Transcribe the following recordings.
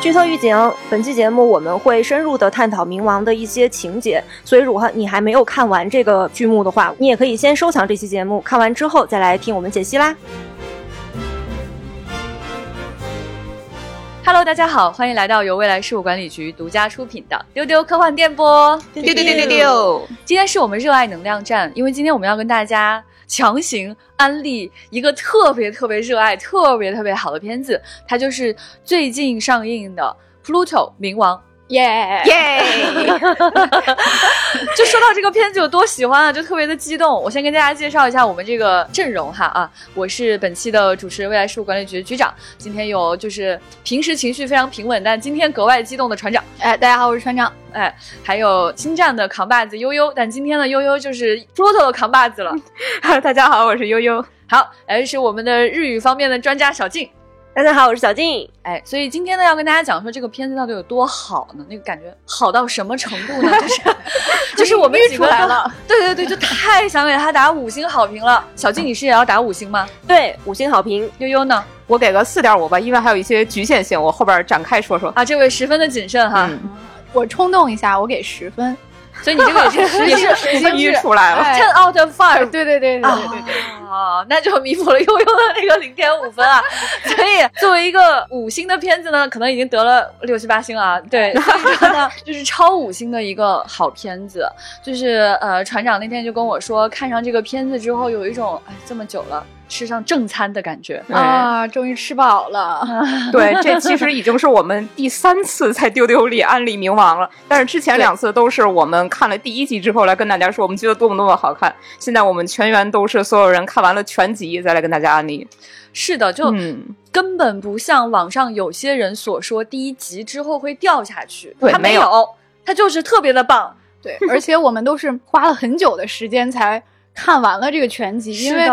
剧透预警：本期节目我们会深入的探讨冥王的一些情节，所以如果你还没有看完这个剧目的话，你也可以先收藏这期节目，看完之后再来听我们解析啦。Hello，大家好，欢迎来到由未来事务管理局独家出品的《丢丢科幻电波》。丢丢丢丢丢！今天是我们热爱能量站，因为今天我们要跟大家强行安利一个特别特别热爱、特别特别好的片子，它就是最近上映的《Pluto 冥王》。耶耶！就说到这个片子有多喜欢啊，就特别的激动。我先跟大家介绍一下我们这个阵容哈啊，我是本期的主持人，未来事务管理局局长。今天有就是平时情绪非常平稳，但今天格外激动的船长。哎，大家好，我是船长。哎，还有星战的扛把子悠悠，但今天的悠悠就是 Pluto 的扛把子了。大家好，我是悠悠。好，哎是我们的日语方面的专家小静。大家好，我是小静。哎，所以今天呢，要跟大家讲说这个片子到底有多好呢？那个感觉好到什么程度呢？就是就是我们几个来了，对对对，就太想给他打五星好评了。小静，你是也要打五星吗？对，五星好评。悠悠呢？我给个四点五吧，因为还有一些局限性，我后边展开说说。啊，这位十分的谨慎哈。我冲动一下，我给十分。所以你这个也是也是十星出来了，ten out of five。对对对对对对对。啊，那就弥补了悠悠的那个零点五分啊。所以作为一个五星的片子呢，可能已经得了六七八星啊。对，所以说呢，就是超五星的一个好片子。就是呃，船长那天就跟我说，看上这个片子之后，有一种哎，这么久了。吃上正餐的感觉啊！终于吃饱了。对，这其实已经是我们第三次在丢丢里安利冥王了。但是之前两次都是我们看了第一集之后来跟大家说，我们觉得多么多么好看。现在我们全员都是所有人看完了全集再来跟大家安利。是的，就根本不像网上有些人所说，第一集之后会掉下去。对，没有，它就是特别的棒。对，而且我们都是花了很久的时间才。看完了这个全集，因为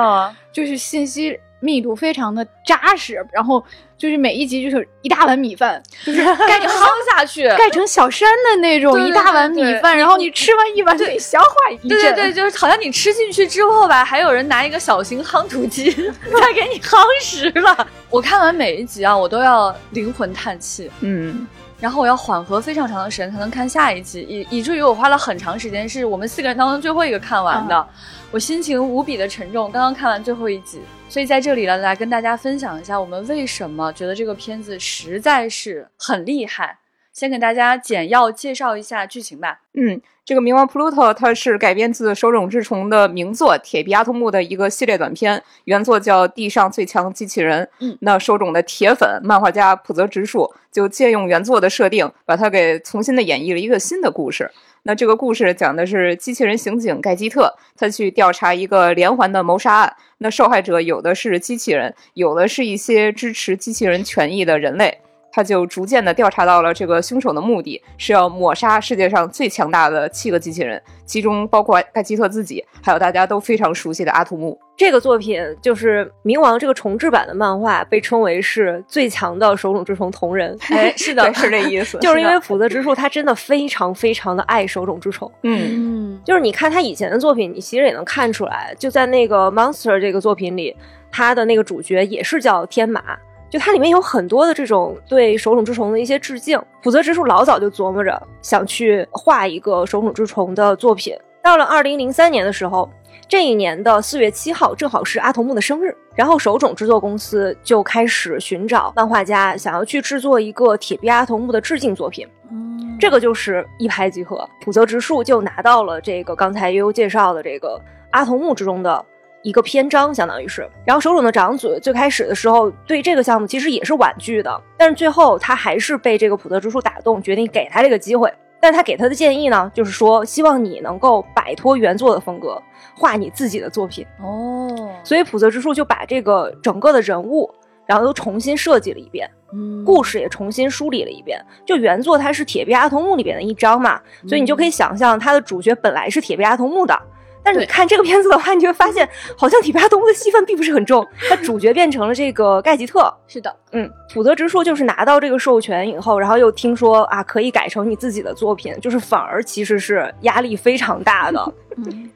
就是信息密度非常的扎实，然后就是每一集就是一大碗米饭，就是 盖着夯下去，盖成小山的那种一大碗米饭，然后你吃完一碗得消化一阵，对对对，就是好像你吃进去之后吧，还有人拿一个小型夯土机 再给你夯实了。我看完每一集啊，我都要灵魂叹气，嗯。然后我要缓和非常长的时间才能看下一集，以以至于我花了很长时间，是我们四个人当中最后一个看完的，我心情无比的沉重。刚刚看完最后一集，所以在这里呢，来跟大家分享一下我们为什么觉得这个片子实在是很厉害。先给大家简要介绍一下剧情吧。嗯，这个冥王 Pluto 它是改编自手冢治虫的名作《铁臂阿童木》的一个系列短片，原作叫《地上最强机器人》。嗯，那手冢的铁粉漫画家浦泽直树就借用原作的设定，把它给重新的演绎了一个新的故事。那这个故事讲的是机器人刑警盖基特，他去调查一个连环的谋杀案。那受害者有的是机器人，有的是一些支持机器人权益的人类。他就逐渐的调查到了这个凶手的目的是要抹杀世界上最强大的七个机器人，其中包括盖基特自己，还有大家都非常熟悉的阿图姆。这个作品就是《冥王》这个重制版的漫画，被称为是最强的手冢治虫同人。哎，是的，是这意思。就是因为福泽直树他真的非常非常的爱手冢治虫。嗯，就是你看他以前的作品，你其实也能看出来，就在那个《Monster》这个作品里，他的那个主角也是叫天马。就它里面有很多的这种对手冢治虫的一些致敬，浦泽直树老早就琢磨着想去画一个手冢治虫的作品。到了二零零三年的时候，这一年的四月七号正好是阿童木的生日，然后手冢制作公司就开始寻找漫画家，想要去制作一个铁臂阿童木的致敬作品。嗯，这个就是一拍即合，浦泽直树就拿到了这个刚才悠悠介绍的这个阿童木之中的。一个篇章，相当于是。然后手冢的长子最开始的时候对这个项目其实也是婉拒的，但是最后他还是被这个普泽直树打动，决定给他这个机会。但是他给他的建议呢，就是说希望你能够摆脱原作的风格，画你自己的作品。哦，所以普泽之树就把这个整个的人物，然后都重新设计了一遍，嗯，故事也重新梳理了一遍。就原作它是铁臂阿童木里边的一章嘛，所以你就可以想象它的主角本来是铁臂阿童木的。但是你看这个片子的话，你就会发现，好像铁臂阿童木的戏份并不是很重，他主角变成了这个盖吉特。是的，嗯，普泽直树就是拿到这个授权以后，然后又听说啊可以改成你自己的作品，就是反而其实是压力非常大的。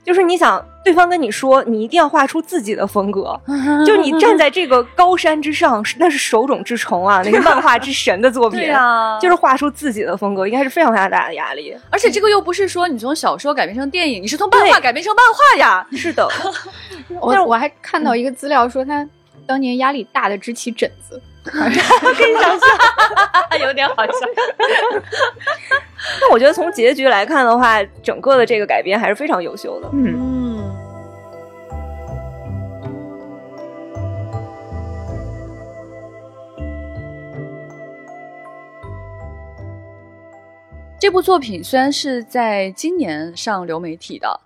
就是你想对方跟你说，你一定要画出自己的风格，就你站在这个高山之上，那是手冢治虫啊，那个漫画之 神的作品啊，就是画出自己的风格，应该是非常非常大的压力。而且这个又不是说你从小说改编成电影，你是从漫画改编成漫画呀。是的，我我还看到一个资料说他当年压力大的支起疹子。可以想象，有点好笑。那我觉得从结局来看的话，整个的这个改编还是非常优秀的。嗯。这部作品虽然是在今年上流媒体的。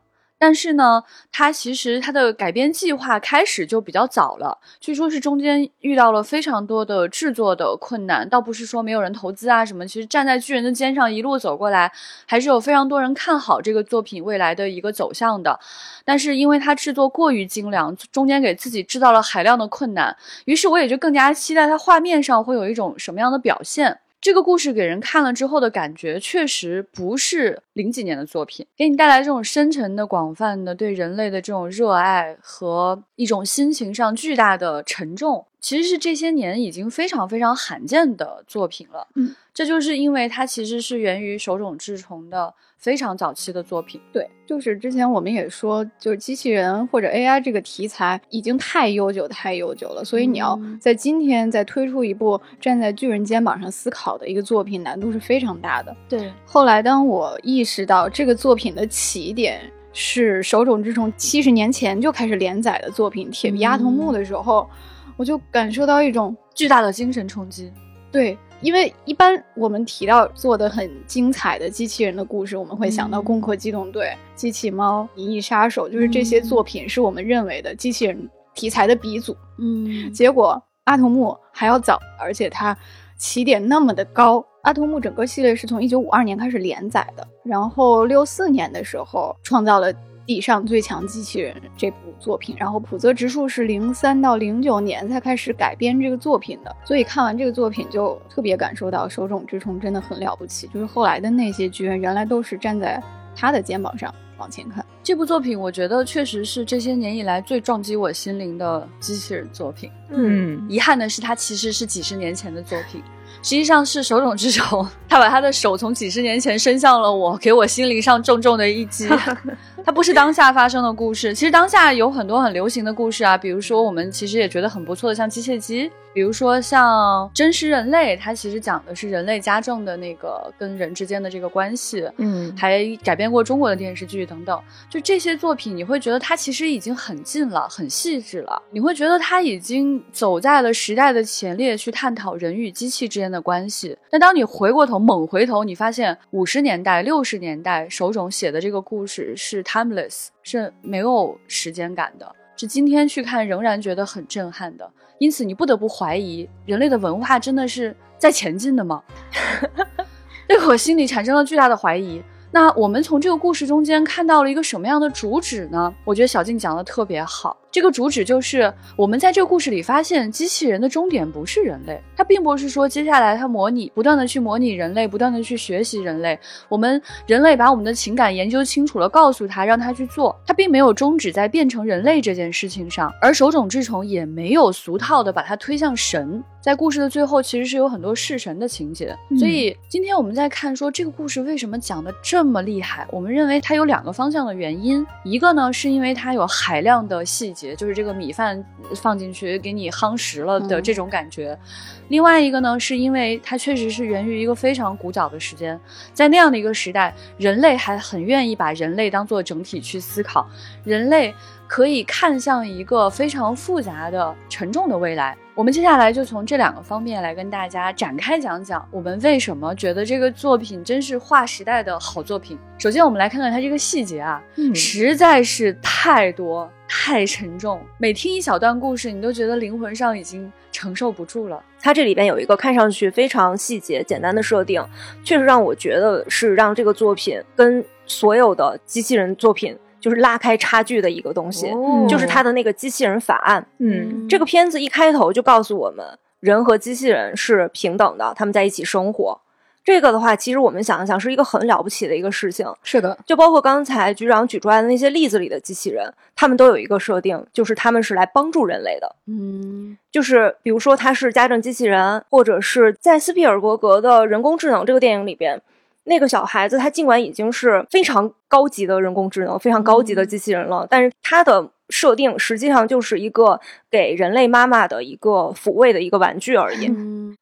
但是呢，它其实它的改编计划开始就比较早了，据说是中间遇到了非常多的制作的困难，倒不是说没有人投资啊什么，其实站在巨人的肩上一路走过来，还是有非常多人看好这个作品未来的一个走向的。但是因为它制作过于精良，中间给自己制造了海量的困难，于是我也就更加期待它画面上会有一种什么样的表现。这个故事给人看了之后的感觉，确实不是零几年的作品，给你带来这种深沉的、广泛的对人类的这种热爱和一种心情上巨大的沉重，其实是这些年已经非常非常罕见的作品了。嗯，这就是因为它其实是源于手冢治虫的。非常早期的作品，对，就是之前我们也说，就是机器人或者 AI 这个题材已经太悠久、太悠久了，所以你要在今天再推出一部站在巨人肩膀上思考的一个作品，难度是非常大的。对，后来当我意识到这个作品的起点是手冢治虫七十年前就开始连载的作品《铁臂阿童木》的时候，我就感受到一种巨大的精神冲击。对。因为一般我们提到做的很精彩的机器人的故事，我们会想到《攻壳机动队》《机器猫》《银翼杀手》，就是这些作品是我们认为的机器人题材的鼻祖。嗯，结果阿童木还要早，而且它起点那么的高。阿童木整个系列是从一九五二年开始连载的，然后六四年的时候创造了。地上最强机器人这部作品，然后浦泽直树是零三到零九年才开始改编这个作品的，所以看完这个作品就特别感受到手冢治虫真的很了不起，就是后来的那些巨人原来都是站在他的肩膀上往前看。这部作品我觉得确实是这些年以来最撞击我心灵的机器人作品。嗯，遗憾的是它其实是几十年前的作品。实际上是手冢治虫，他把他的手从几十年前伸向了我，给我心灵上重重的一击。它不是当下发生的故事，其实当下有很多很流行的故事啊，比如说我们其实也觉得很不错的，像机械姬。比如说像真实人类，它其实讲的是人类家政的那个跟人之间的这个关系，嗯，还改编过中国的电视剧等等。就这些作品，你会觉得它其实已经很近了，很细致了。你会觉得它已经走在了时代的前列，去探讨人与机器之间的关系。但当你回过头，猛回头，你发现五十年代、六十年代手冢写的这个故事是 timeless，是没有时间感的，是今天去看仍然觉得很震撼的。因此，你不得不怀疑，人类的文化真的是在前进的吗？这我心里产生了巨大的怀疑。那我们从这个故事中间看到了一个什么样的主旨呢？我觉得小静讲的特别好。这个主旨就是，我们在这个故事里发现，机器人的终点不是人类，它并不是说接下来它模拟，不断的去模拟人类，不断的去学习人类。我们人类把我们的情感研究清楚了，告诉他，让他去做，他并没有终止在变成人类这件事情上，而手冢治虫也没有俗套的把它推向神。在故事的最后，其实是有很多弑神的情节。所以今天我们在看说这个故事为什么讲的这么厉害，我们认为它有两个方向的原因，一个呢是因为它有海量的细节。就是这个米饭放进去给你夯实了的这种感觉，另外一个呢，是因为它确实是源于一个非常古早的时间，在那样的一个时代，人类还很愿意把人类当做整体去思考，人类可以看向一个非常复杂的、沉重的未来。我们接下来就从这两个方面来跟大家展开讲讲，我们为什么觉得这个作品真是划时代的好作品。首先，我们来看看它这个细节啊，实在是太多。太沉重，每听一小段故事，你都觉得灵魂上已经承受不住了。它这里边有一个看上去非常细节、简单的设定，确实让我觉得是让这个作品跟所有的机器人作品就是拉开差距的一个东西，就是它的那个机器人法案。嗯，这个片子一开头就告诉我们，人和机器人是平等的，他们在一起生活。这个的话，其实我们想一想，是一个很了不起的一个事情。是的，就包括刚才局长举出来的那些例子里的机器人，他们都有一个设定，就是他们是来帮助人类的。嗯，就是比如说他是家政机器人，或者是在斯皮尔伯格的人工智能这个电影里边。那个小孩子，他尽管已经是非常高级的人工智能、非常高级的机器人了，但是他的设定实际上就是一个给人类妈妈的一个抚慰的一个玩具而已。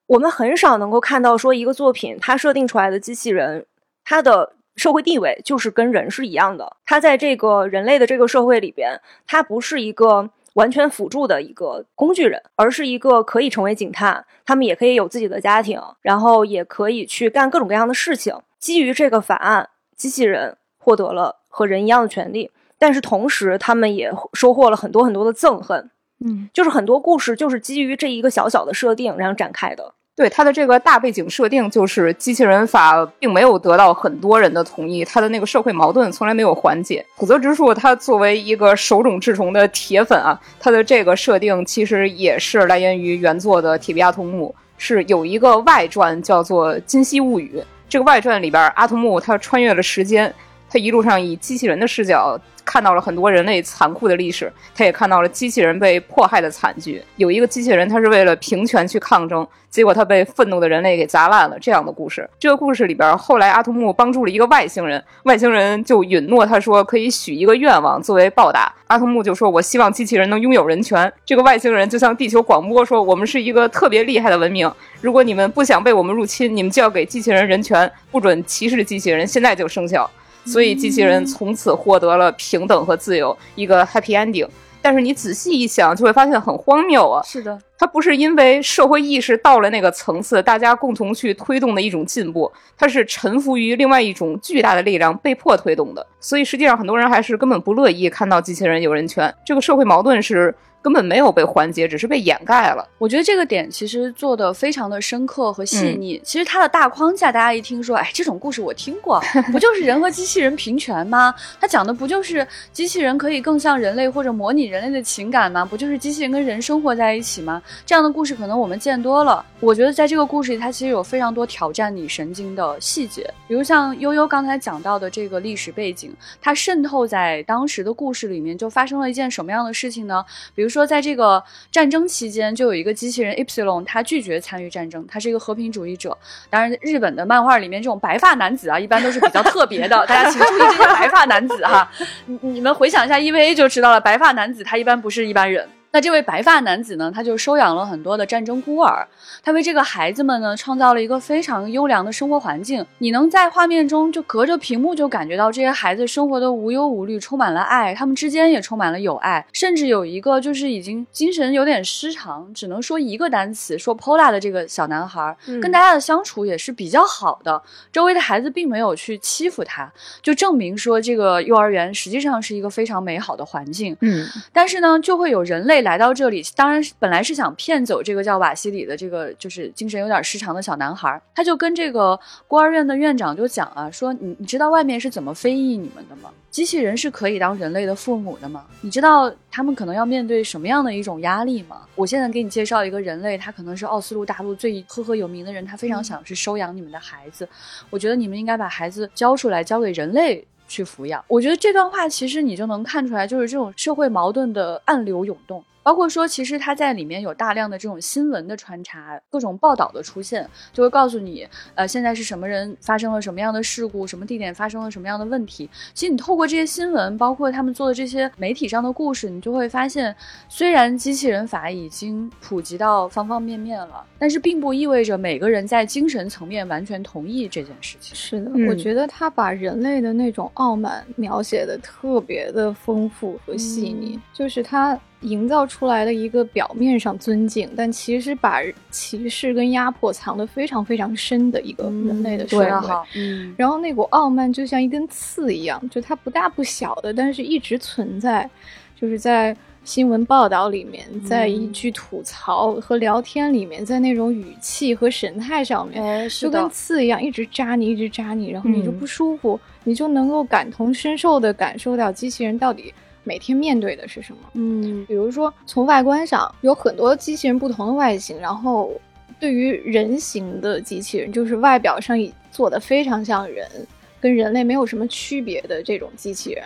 我们很少能够看到说一个作品，它设定出来的机器人，它的社会地位就是跟人是一样的。它在这个人类的这个社会里边，它不是一个。完全辅助的一个工具人，而是一个可以成为警探，他们也可以有自己的家庭，然后也可以去干各种各样的事情。基于这个法案，机器人获得了和人一样的权利，但是同时他们也收获了很多很多的憎恨。嗯，就是很多故事就是基于这一个小小的设定然后展开的。对它的这个大背景设定，就是机器人法并没有得到很多人的同意，它的那个社会矛盾从来没有缓解。普泽直树他作为一个手冢治虫的铁粉啊，他的这个设定其实也是来源于原作的《铁臂阿童木》，是有一个外传叫做《金溪物语》。这个外传里边，阿童木他穿越了时间，他一路上以机器人的视角。看到了很多人类残酷的历史，他也看到了机器人被迫害的惨剧。有一个机器人，他是为了平权去抗争，结果他被愤怒的人类给砸烂了。这样的故事，这个故事里边，后来阿童木帮助了一个外星人，外星人就允诺他说可以许一个愿望作为报答。阿童木就说：“我希望机器人能拥有人权。”这个外星人就向地球广播说：“我们是一个特别厉害的文明，如果你们不想被我们入侵，你们就要给机器人人权，不准歧视机器人，现在就生效。”所以机器人从此获得了平等和自由，一个 happy ending。但是你仔细一想，就会发现很荒谬啊！是的，它不是因为社会意识到了那个层次，大家共同去推动的一种进步，它是臣服于另外一种巨大的力量被迫推动的。所以实际上很多人还是根本不乐意看到机器人有人权。这个社会矛盾是。根本没有被缓解，只是被掩盖了。我觉得这个点其实做的非常的深刻和细腻。其实它的大框架，大家一听说，哎，这种故事我听过，不就是人和机器人平权吗？它讲的不就是机器人可以更像人类或者模拟人类的情感吗？不就是机器人跟人生活在一起吗？这样的故事可能我们见多了。我觉得在这个故事里，它其实有非常多挑战你神经的细节，比如像悠悠刚才讲到的这个历史背景，它渗透在当时的故事里面，就发生了一件什么样的事情呢？比如。说，在这个战争期间，就有一个机器人 Epsilon，他拒绝参与战争，他是一个和平主义者。当然，日本的漫画里面这种白发男子啊，一般都是比较特别的，大家请注意这些白发男子哈。你你们回想一下 EVA 就知道了，白发男子他一般不是一般人。那这位白发男子呢？他就收养了很多的战争孤儿，他为这个孩子们呢创造了一个非常优良的生活环境。你能在画面中就隔着屏幕就感觉到这些孩子生活的无忧无虑，充满了爱，他们之间也充满了友爱。甚至有一个就是已经精神有点失常，只能说一个单词说 Pola 的这个小男孩，跟大家的相处也是比较好的。周围的孩子并没有去欺负他，就证明说这个幼儿园实际上是一个非常美好的环境。嗯，但是呢，就会有人类。来到这里，当然本来是想骗走这个叫瓦西里的这个就是精神有点失常的小男孩。他就跟这个孤儿院的院长就讲啊，说你你知道外面是怎么非议你们的吗？机器人是可以当人类的父母的吗？你知道他们可能要面对什么样的一种压力吗？我现在给你介绍一个人类，他可能是奥斯陆大陆最赫赫有名的人，他非常想去收养你们的孩子。我觉得你们应该把孩子交出来，交给人类。去抚养，我觉得这段话其实你就能看出来，就是这种社会矛盾的暗流涌动。包括说，其实它在里面有大量的这种新闻的穿插，各种报道的出现，就会告诉你，呃，现在是什么人发生了什么样的事故，什么地点发生了什么样的问题。其实你透过这些新闻，包括他们做的这些媒体上的故事，你就会发现，虽然机器人法已经普及到方方面面了，但是并不意味着每个人在精神层面完全同意这件事情。是的，我觉得他把人类的那种傲慢描写的特别的丰富和细腻，就是他。营造出来的一个表面上尊敬，但其实把歧视跟压迫藏得非常非常深的一个人类的社会。嗯，然后那股傲慢就像一根刺一样，就它不大不小的，但是一直存在，就是在新闻报道里面，在一句吐槽和聊天里面，在那种语气和神态上面，就跟刺一样，一直扎你，一直扎你，然后你就不舒服，你就能够感同身受的感受到机器人到底。每天面对的是什么？嗯，比如说从外观上有很多机器人不同的外形，然后对于人形的机器人，就是外表上做的非常像人，跟人类没有什么区别的这种机器人。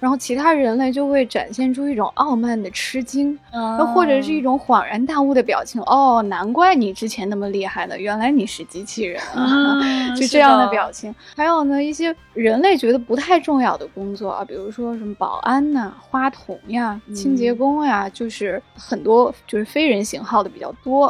然后其他人类就会展现出一种傲慢的吃惊，又或者是一种恍然大悟的表情。哦，难怪你之前那么厉害呢，原来你是机器人啊！就这样的表情。还有呢，一些人类觉得不太重要的工作啊，比如说什么保安呐、花童呀、清洁工呀，就是很多就是非人型号的比较多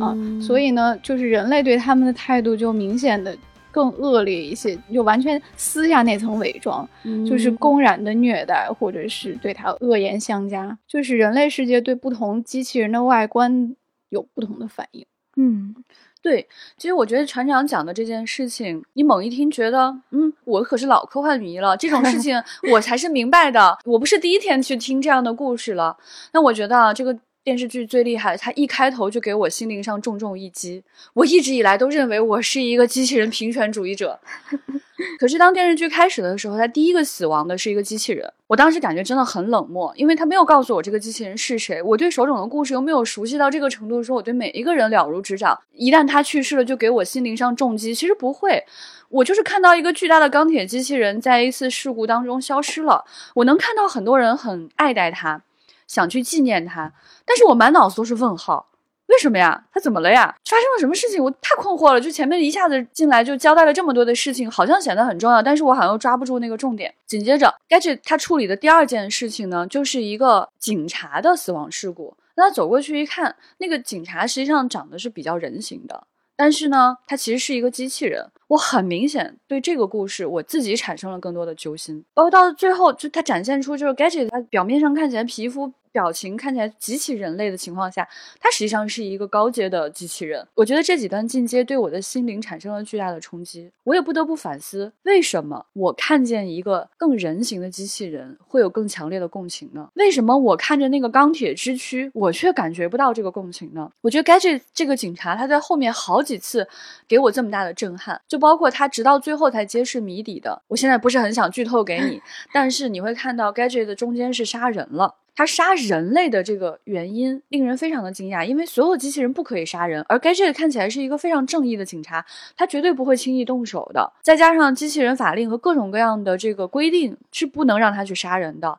啊。所以呢，就是人类对他们的态度就明显的。更恶劣一些，就完全撕下那层伪装，就是公然的虐待，或者是对他恶言相加。就是人类世界对不同机器人的外观有不同的反应。嗯，对。其实我觉得船长讲的这件事情，你猛一听觉得，嗯，我可是老科幻迷了，这种事 情我才是明白的。我不是第一天去听这样的故事了。那我觉得这个。电视剧最厉害，它一开头就给我心灵上重重一击。我一直以来都认为我是一个机器人平权主义者，可是当电视剧开始的时候，它第一个死亡的是一个机器人。我当时感觉真的很冷漠，因为他没有告诉我这个机器人是谁。我对手冢的故事又没有熟悉到这个程度，说我对每一个人了如指掌。一旦他去世了，就给我心灵上重击。其实不会，我就是看到一个巨大的钢铁机器人在一次事故当中消失了。我能看到很多人很爱戴它。想去纪念他，但是我满脑子都是问号，为什么呀？他怎么了呀？发生了什么事情？我太困惑了。就前面一下子进来就交代了这么多的事情，好像显得很重要，但是我好像又抓不住那个重点。紧接着，Gage 他处理的第二件事情呢，就是一个警察的死亡事故。那他走过去一看，那个警察实际上长得是比较人形的。但是呢，它其实是一个机器人。我很明显对这个故事我自己产生了更多的揪心。包括到最后，就它展现出就是 Gadget，它表面上看起来皮肤。表情看起来极其人类的情况下，它实际上是一个高阶的机器人。我觉得这几段进阶对我的心灵产生了巨大的冲击，我也不得不反思，为什么我看见一个更人形的机器人会有更强烈的共情呢？为什么我看着那个钢铁之躯，我却感觉不到这个共情呢？我觉得 Gadget 这个警察他在后面好几次给我这么大的震撼，就包括他直到最后才揭示谜底的。我现在不是很想剧透给你，但是你会看到 Gadget 的中间是杀人了。他杀人类的这个原因令人非常的惊讶，因为所有机器人不可以杀人，而 Gadget 看起来是一个非常正义的警察，他绝对不会轻易动手的。再加上机器人法令和各种各样的这个规定是不能让他去杀人的。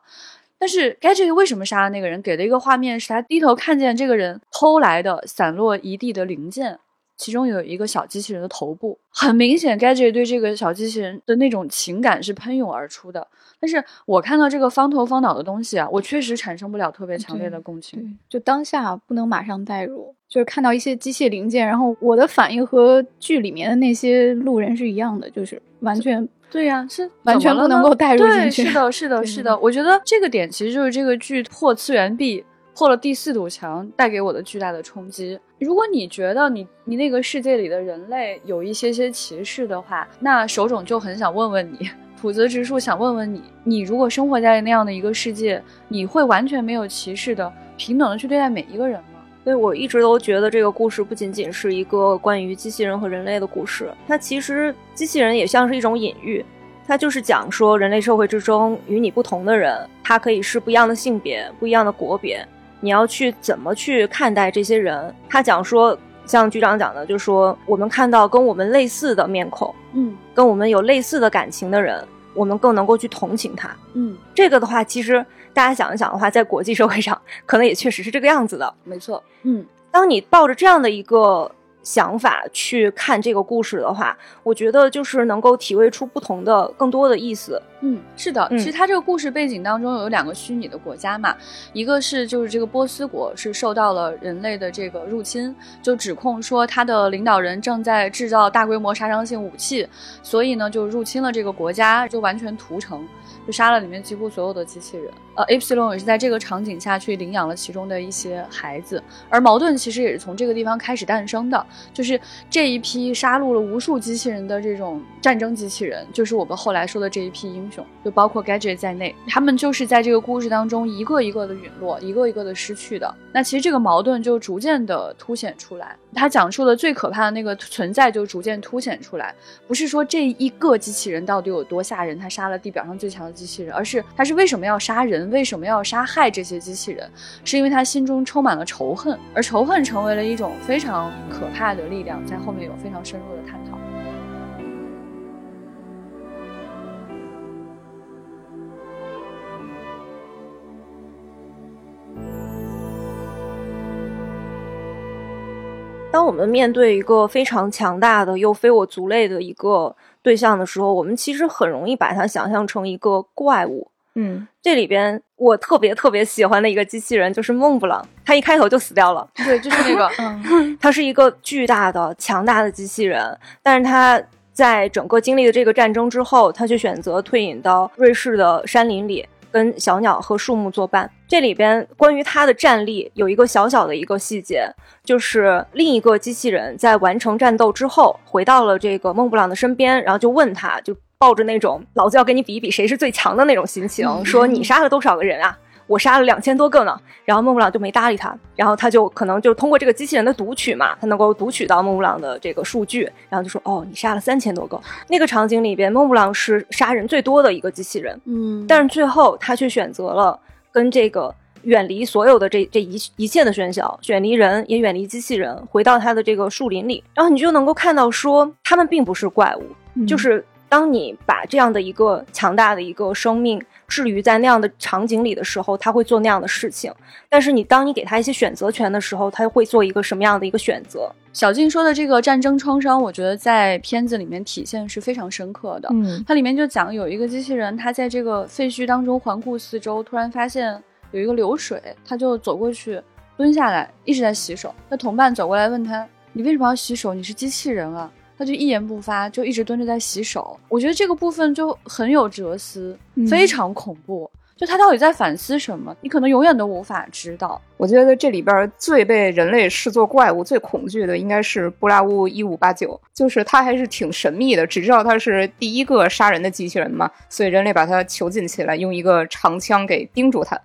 但是 Gadget 为什么杀了那个人？给的一个画面是他低头看见这个人偷来的散落一地的零件。其中有一个小机器人的头部，很明显，Gadget 对这个小机器人的那种情感是喷涌而出的。但是我看到这个方头方脑的东西啊，我确实产生不了特别强烈的共情。就当下不能马上代入，就是看到一些机械零件，然后我的反应和剧里面的那些路人是一样的，就是完全对呀，是完全不能够代入进去。是的，是的，是的。我觉得这个点其实就是这个剧破次元壁。破了第四堵墙带给我的巨大的冲击。如果你觉得你你那个世界里的人类有一些些歧视的话，那手冢就很想问问你，普泽直树想问问你，你如果生活在那样的一个世界，你会完全没有歧视的、平等的去对待每一个人吗？所以我一直都觉得这个故事不仅仅是一个关于机器人和人类的故事，它其实机器人也像是一种隐喻，它就是讲说人类社会之中与你不同的人，他可以是不一样的性别、不一样的国别。你要去怎么去看待这些人？他讲说，像局长讲的，就是说我们看到跟我们类似的面孔，嗯，跟我们有类似的感情的人，我们更能够去同情他，嗯，这个的话，其实大家想一想的话，在国际社会上，可能也确实是这个样子的，没错，嗯，当你抱着这样的一个。想法去看这个故事的话，我觉得就是能够体味出不同的、更多的意思。嗯，是的，其实它这个故事背景当中有两个虚拟的国家嘛，一个是就是这个波斯国是受到了人类的这个入侵，就指控说他的领导人正在制造大规模杀伤性武器，所以呢就入侵了这个国家，就完全屠城。就杀了里面几乎所有的机器人，呃，Epsilon 也是在这个场景下去领养了其中的一些孩子，而矛盾其实也是从这个地方开始诞生的，就是这一批杀戮了无数机器人的这种战争机器人，就是我们后来说的这一批英雄，就包括 Gadget 在内，他们就是在这个故事当中一个一个的陨落，一个一个的失去的。那其实这个矛盾就逐渐的凸显出来。他讲述的最可怕的那个存在就逐渐凸显出来。不是说这一个机器人到底有多吓人，他杀了地表上最强的机器人，而是他是为什么要杀人，为什么要杀害这些机器人，是因为他心中充满了仇恨，而仇恨成为了一种非常可怕的力量，在后面有非常深入的探讨。当我们面对一个非常强大的又非我族类的一个对象的时候，我们其实很容易把它想象成一个怪物。嗯，这里边我特别特别喜欢的一个机器人就是孟布朗，他一开头就死掉了。对，就是那个，嗯他是一个巨大的、强大的机器人，但是他在整个经历了这个战争之后，他却选择退隐到瑞士的山林里。跟小鸟和树木作伴。这里边关于他的战力有一个小小的一个细节，就是另一个机器人在完成战斗之后，回到了这个孟布朗的身边，然后就问他，就抱着那种老子要跟你比一比谁是最强的那种心情，说你杀了多少个人啊？我杀了两千多个呢，然后孟布朗就没搭理他，然后他就可能就通过这个机器人的读取嘛，他能够读取到孟布朗的这个数据，然后就说哦，你杀了三千多个。那个场景里边，孟布朗是杀人最多的一个机器人，嗯，但是最后他却选择了跟这个远离所有的这这一一切的喧嚣，远离人也远离机器人，回到他的这个树林里，然后你就能够看到说，他们并不是怪物，就是当你把这样的一个强大的一个生命。置于在那样的场景里的时候，他会做那样的事情。但是你当你给他一些选择权的时候，他会做一个什么样的一个选择？小静说的这个战争创伤，我觉得在片子里面体现是非常深刻的。嗯，它里面就讲有一个机器人，他在这个废墟当中环顾四周，突然发现有一个流水，他就走过去，蹲下来，一直在洗手。那同伴走过来问他：“你为什么要洗手？你是机器人啊？”他就一言不发，就一直蹲着在洗手。我觉得这个部分就很有哲思，非常恐怖。就他到底在反思什么？你可能永远都无法知道。我觉得这里边最被人类视作怪物、最恐惧的应该是布拉乌一五八九，就是他还是挺神秘的，只知道他是第一个杀人的机器人嘛，所以人类把他囚禁起来，用一个长枪给钉住他。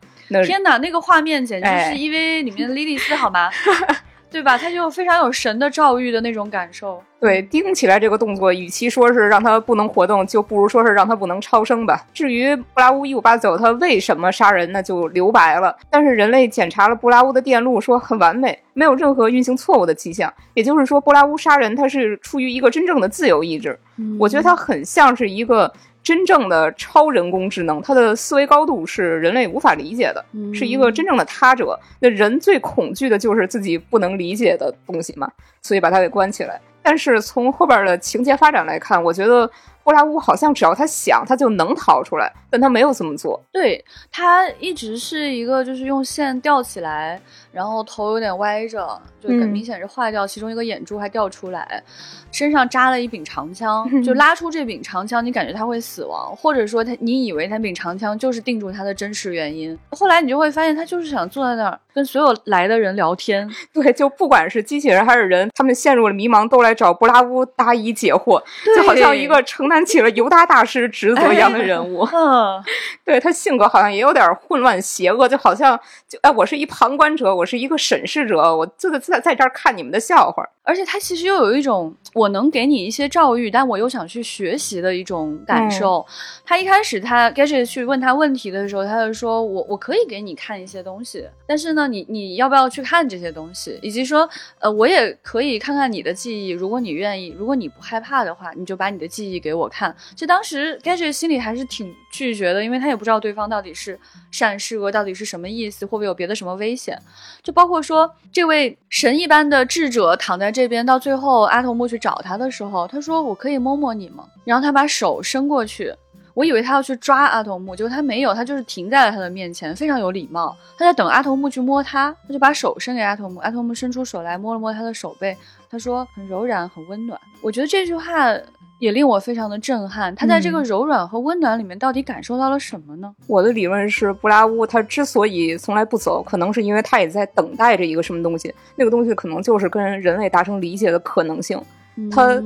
天哪，那个画面简直是 EVA 里面的莉莉丝，好吗？对吧？他就非常有神的诏狱的那种感受。对，钉起来这个动作，与其说是让他不能活动，就不如说是让他不能超生吧。至于布拉乌一五八九他为什么杀人，那就留白了。但是人类检查了布拉乌的电路，说很完美，没有任何运行错误的迹象。也就是说，布拉乌杀人他是出于一个真正的自由意志。我觉得他很像是一个。真正的超人工智能，它的思维高度是人类无法理解的，是一个真正的他者。那人最恐惧的就是自己不能理解的东西嘛，所以把它给关起来。但是从后边的情节发展来看，我觉得。布拉乌好像只要他想，他就能逃出来，但他没有这么做。对他一直是一个，就是用线吊起来，然后头有点歪着，就很明显是坏掉，其中一个眼珠还掉出来，身上扎了一柄长枪，就拉出这柄长枪，你感觉他会死亡，或者说他，你以为那柄长枪就是定住他的真实原因。后来你就会发现，他就是想坐在那儿跟所有来的人聊天。对，就不管是机器人还是人，他们陷入了迷茫，都来找布拉乌答疑解惑，就好像一个承。担起了犹大大师职责一样的人物，嗯，对他性格好像也有点混乱邪恶，就好像就哎，我是一旁观者，我是一个审视者，我就在在这儿看你们的笑话。而且他其实又有一种我能给你一些教育，但我又想去学习的一种感受。他一开始他 Gadget 去问他问题的时候，他就说我我可以给你看一些东西，但是呢，你你要不要去看这些东西？以及说呃，我也可以看看你的记忆，如果你愿意，如果你不害怕的话，你就把你的记忆给我看。就当时 Gadget 心里还是挺拒绝的，因为他也不知道对方到底是善是恶，到底是什么意思，会不会有别的什么危险？就包括说这位神一般的智者躺在。这边到最后，阿童木去找他的时候，他说：“我可以摸摸你吗？”然后他把手伸过去，我以为他要去抓阿童木，结果他没有，他就是停在了他的面前，非常有礼貌。他在等阿童木去摸他，他就把手伸给阿童木，阿童木伸出手来摸了摸他的手背，他说：“很柔软，很温暖。”我觉得这句话。也令我非常的震撼。他在这个柔软和温暖里面，到底感受到了什么呢？我的理论是，布拉乌他之所以从来不走，可能是因为他也在等待着一个什么东西。那个东西可能就是跟人类达成理解的可能性。他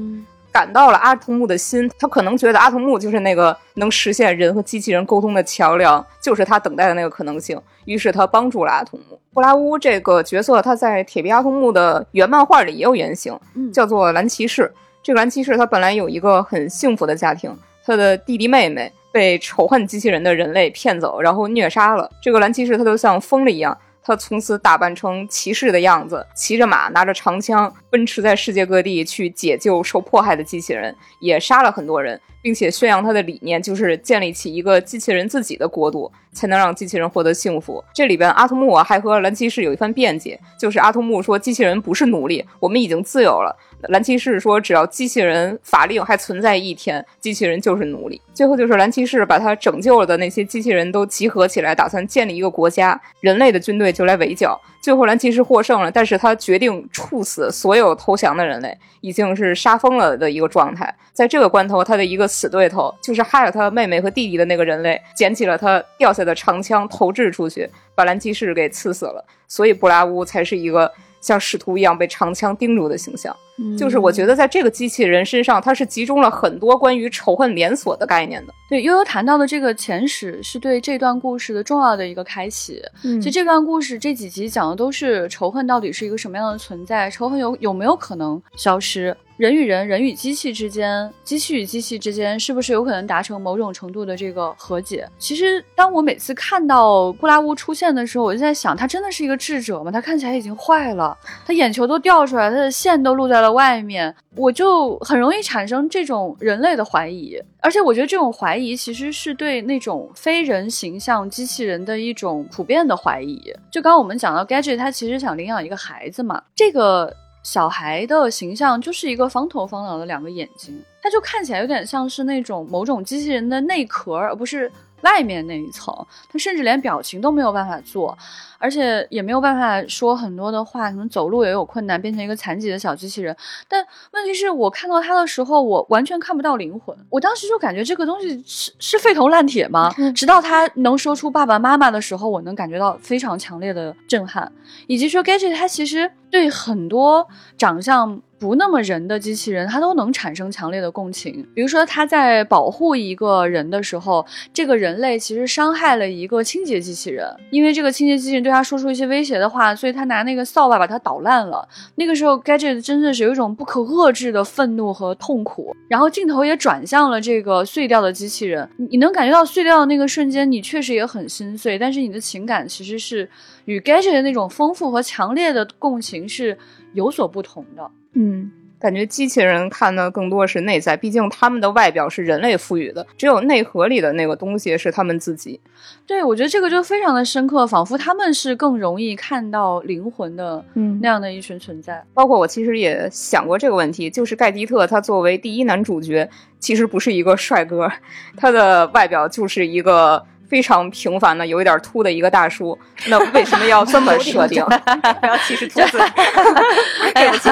感到了阿童木的心，他可能觉得阿童木就是那个能实现人和机器人沟通的桥梁，就是他等待的那个可能性。于是他帮助了阿童木。布拉乌这个角色，他在铁臂阿童木的原漫画里也有原型，叫做蓝骑士。这个蓝骑士他本来有一个很幸福的家庭，他的弟弟妹妹被仇恨机器人的人类骗走，然后虐杀了。这个蓝骑士他就像疯了一样。他从此打扮成骑士的样子，骑着马，拿着长枪，奔驰在世界各地去解救受迫害的机器人，也杀了很多人，并且宣扬他的理念，就是建立起一个机器人自己的国度，才能让机器人获得幸福。这里边阿童木还和蓝骑士有一番辩解，就是阿童木说机器人不是奴隶，我们已经自由了。蓝骑士说：“只要机器人法令还存在一天，机器人就是奴隶。”最后就是蓝骑士把他拯救了的那些机器人都集合起来，打算建立一个国家，人类的军队就来围剿。最后蓝骑士获胜了，但是他决定处死所有投降的人类，已经是杀疯了的一个状态。在这个关头，他的一个死对头，就是害了他妹妹和弟弟的那个人类，捡起了他掉下的长枪投掷出去，把蓝骑士给刺死了。所以布拉乌才是一个。像使徒一样被长枪钉住的形象，就是我觉得在这个机器人身上，它是集中了很多关于仇恨连锁的概念的。对，悠悠谈到的这个前史，是对这段故事的重要的一个开启。其实这段故事这几集讲的都是仇恨到底是一个什么样的存在，仇恨有有没有可能消失？人与人、人与机器之间、机器与机器之间，是不是有可能达成某种程度的这个和解？其实，当我每次看到布拉乌出现的时候，我就在想，他真的是一个智者吗？他看起来已经坏了，他眼球都掉出来，他的线都露在了外面，我就很容易产生这种人类的怀疑。而且，我觉得这种怀疑其实是对那种非人形象机器人的一种普遍的怀疑。就刚刚我们讲到，Gadget 他其实想领养一个孩子嘛，这个。小孩的形象就是一个方头方脑的两个眼睛，他就看起来有点像是那种某种机器人的内壳，而不是。外面那一层，他甚至连表情都没有办法做，而且也没有办法说很多的话，可能走路也有困难，变成一个残疾的小机器人。但问题是我看到他的时候，我完全看不到灵魂。我当时就感觉这个东西是是废铜烂铁吗？直到他能说出爸爸妈妈的时候，我能感觉到非常强烈的震撼，以及说 Gadget 他其实对很多长相。不那么人的机器人，它都能产生强烈的共情。比如说，他在保护一个人的时候，这个人类其实伤害了一个清洁机器人，因为这个清洁机器人对他说出一些威胁的话，所以他拿那个扫把把他捣烂了。那个时候，Gadget 真的是有一种不可遏制的愤怒和痛苦。然后镜头也转向了这个碎掉的机器人，你能感觉到碎掉的那个瞬间，你确实也很心碎，但是你的情感其实是与 Gadget 的那种丰富和强烈的共情是有所不同的。嗯，感觉机器人看的更多是内在，毕竟他们的外表是人类赋予的，只有内核里的那个东西是他们自己。对，我觉得这个就非常的深刻，仿佛他们是更容易看到灵魂的，嗯，那样的一群存在。包括我其实也想过这个问题，就是盖迪特他作为第一男主角，其实不是一个帅哥，他的外表就是一个。非常平凡的，有一点秃的一个大叔，那为什么要这么设定？不要歧视秃子，对不起，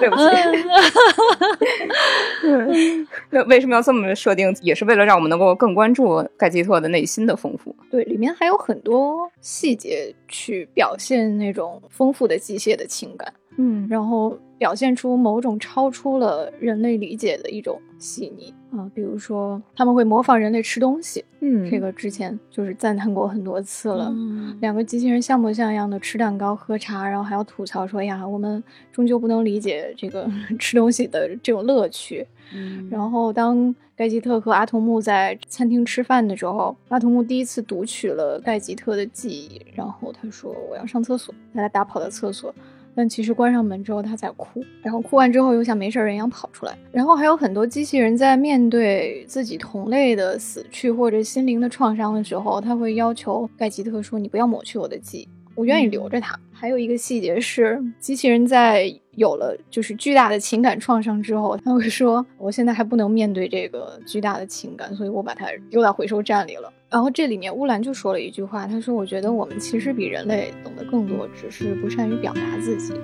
对不起。那为什么要这么设定？也是为了让我们能够更关注盖吉特的内心的丰富。对，里面还有很多细节去表现那种丰富的机械的情感。嗯，然后表现出某种超出了人类理解的一种细腻啊，比如说他们会模仿人类吃东西，嗯，这个之前就是赞叹过很多次了。两个机器人像模像样的吃蛋糕、喝茶，然后还要吐槽说呀，我们终究不能理解这个 吃东西的这种乐趣。嗯然后当盖吉特和阿童木在餐厅吃饭的时候，阿童木第一次读取了盖吉特的记忆，然后他说我要上厕所，他打跑到厕所。但其实关上门之后，他在哭，然后哭完之后又像没事人一样跑出来。然后还有很多机器人在面对自己同类的死去或者心灵的创伤的时候，他会要求盖吉特说：“你不要抹去我的记忆，我愿意留着它。”还有一个细节是，机器人在有了就是巨大的情感创伤之后，他会说：“我现在还不能面对这个巨大的情感，所以我把它丢到回收站里了。”然后这里面乌兰就说了一句话，他说：“我觉得我们其实比人类懂得更多，只是不善于表达自己。”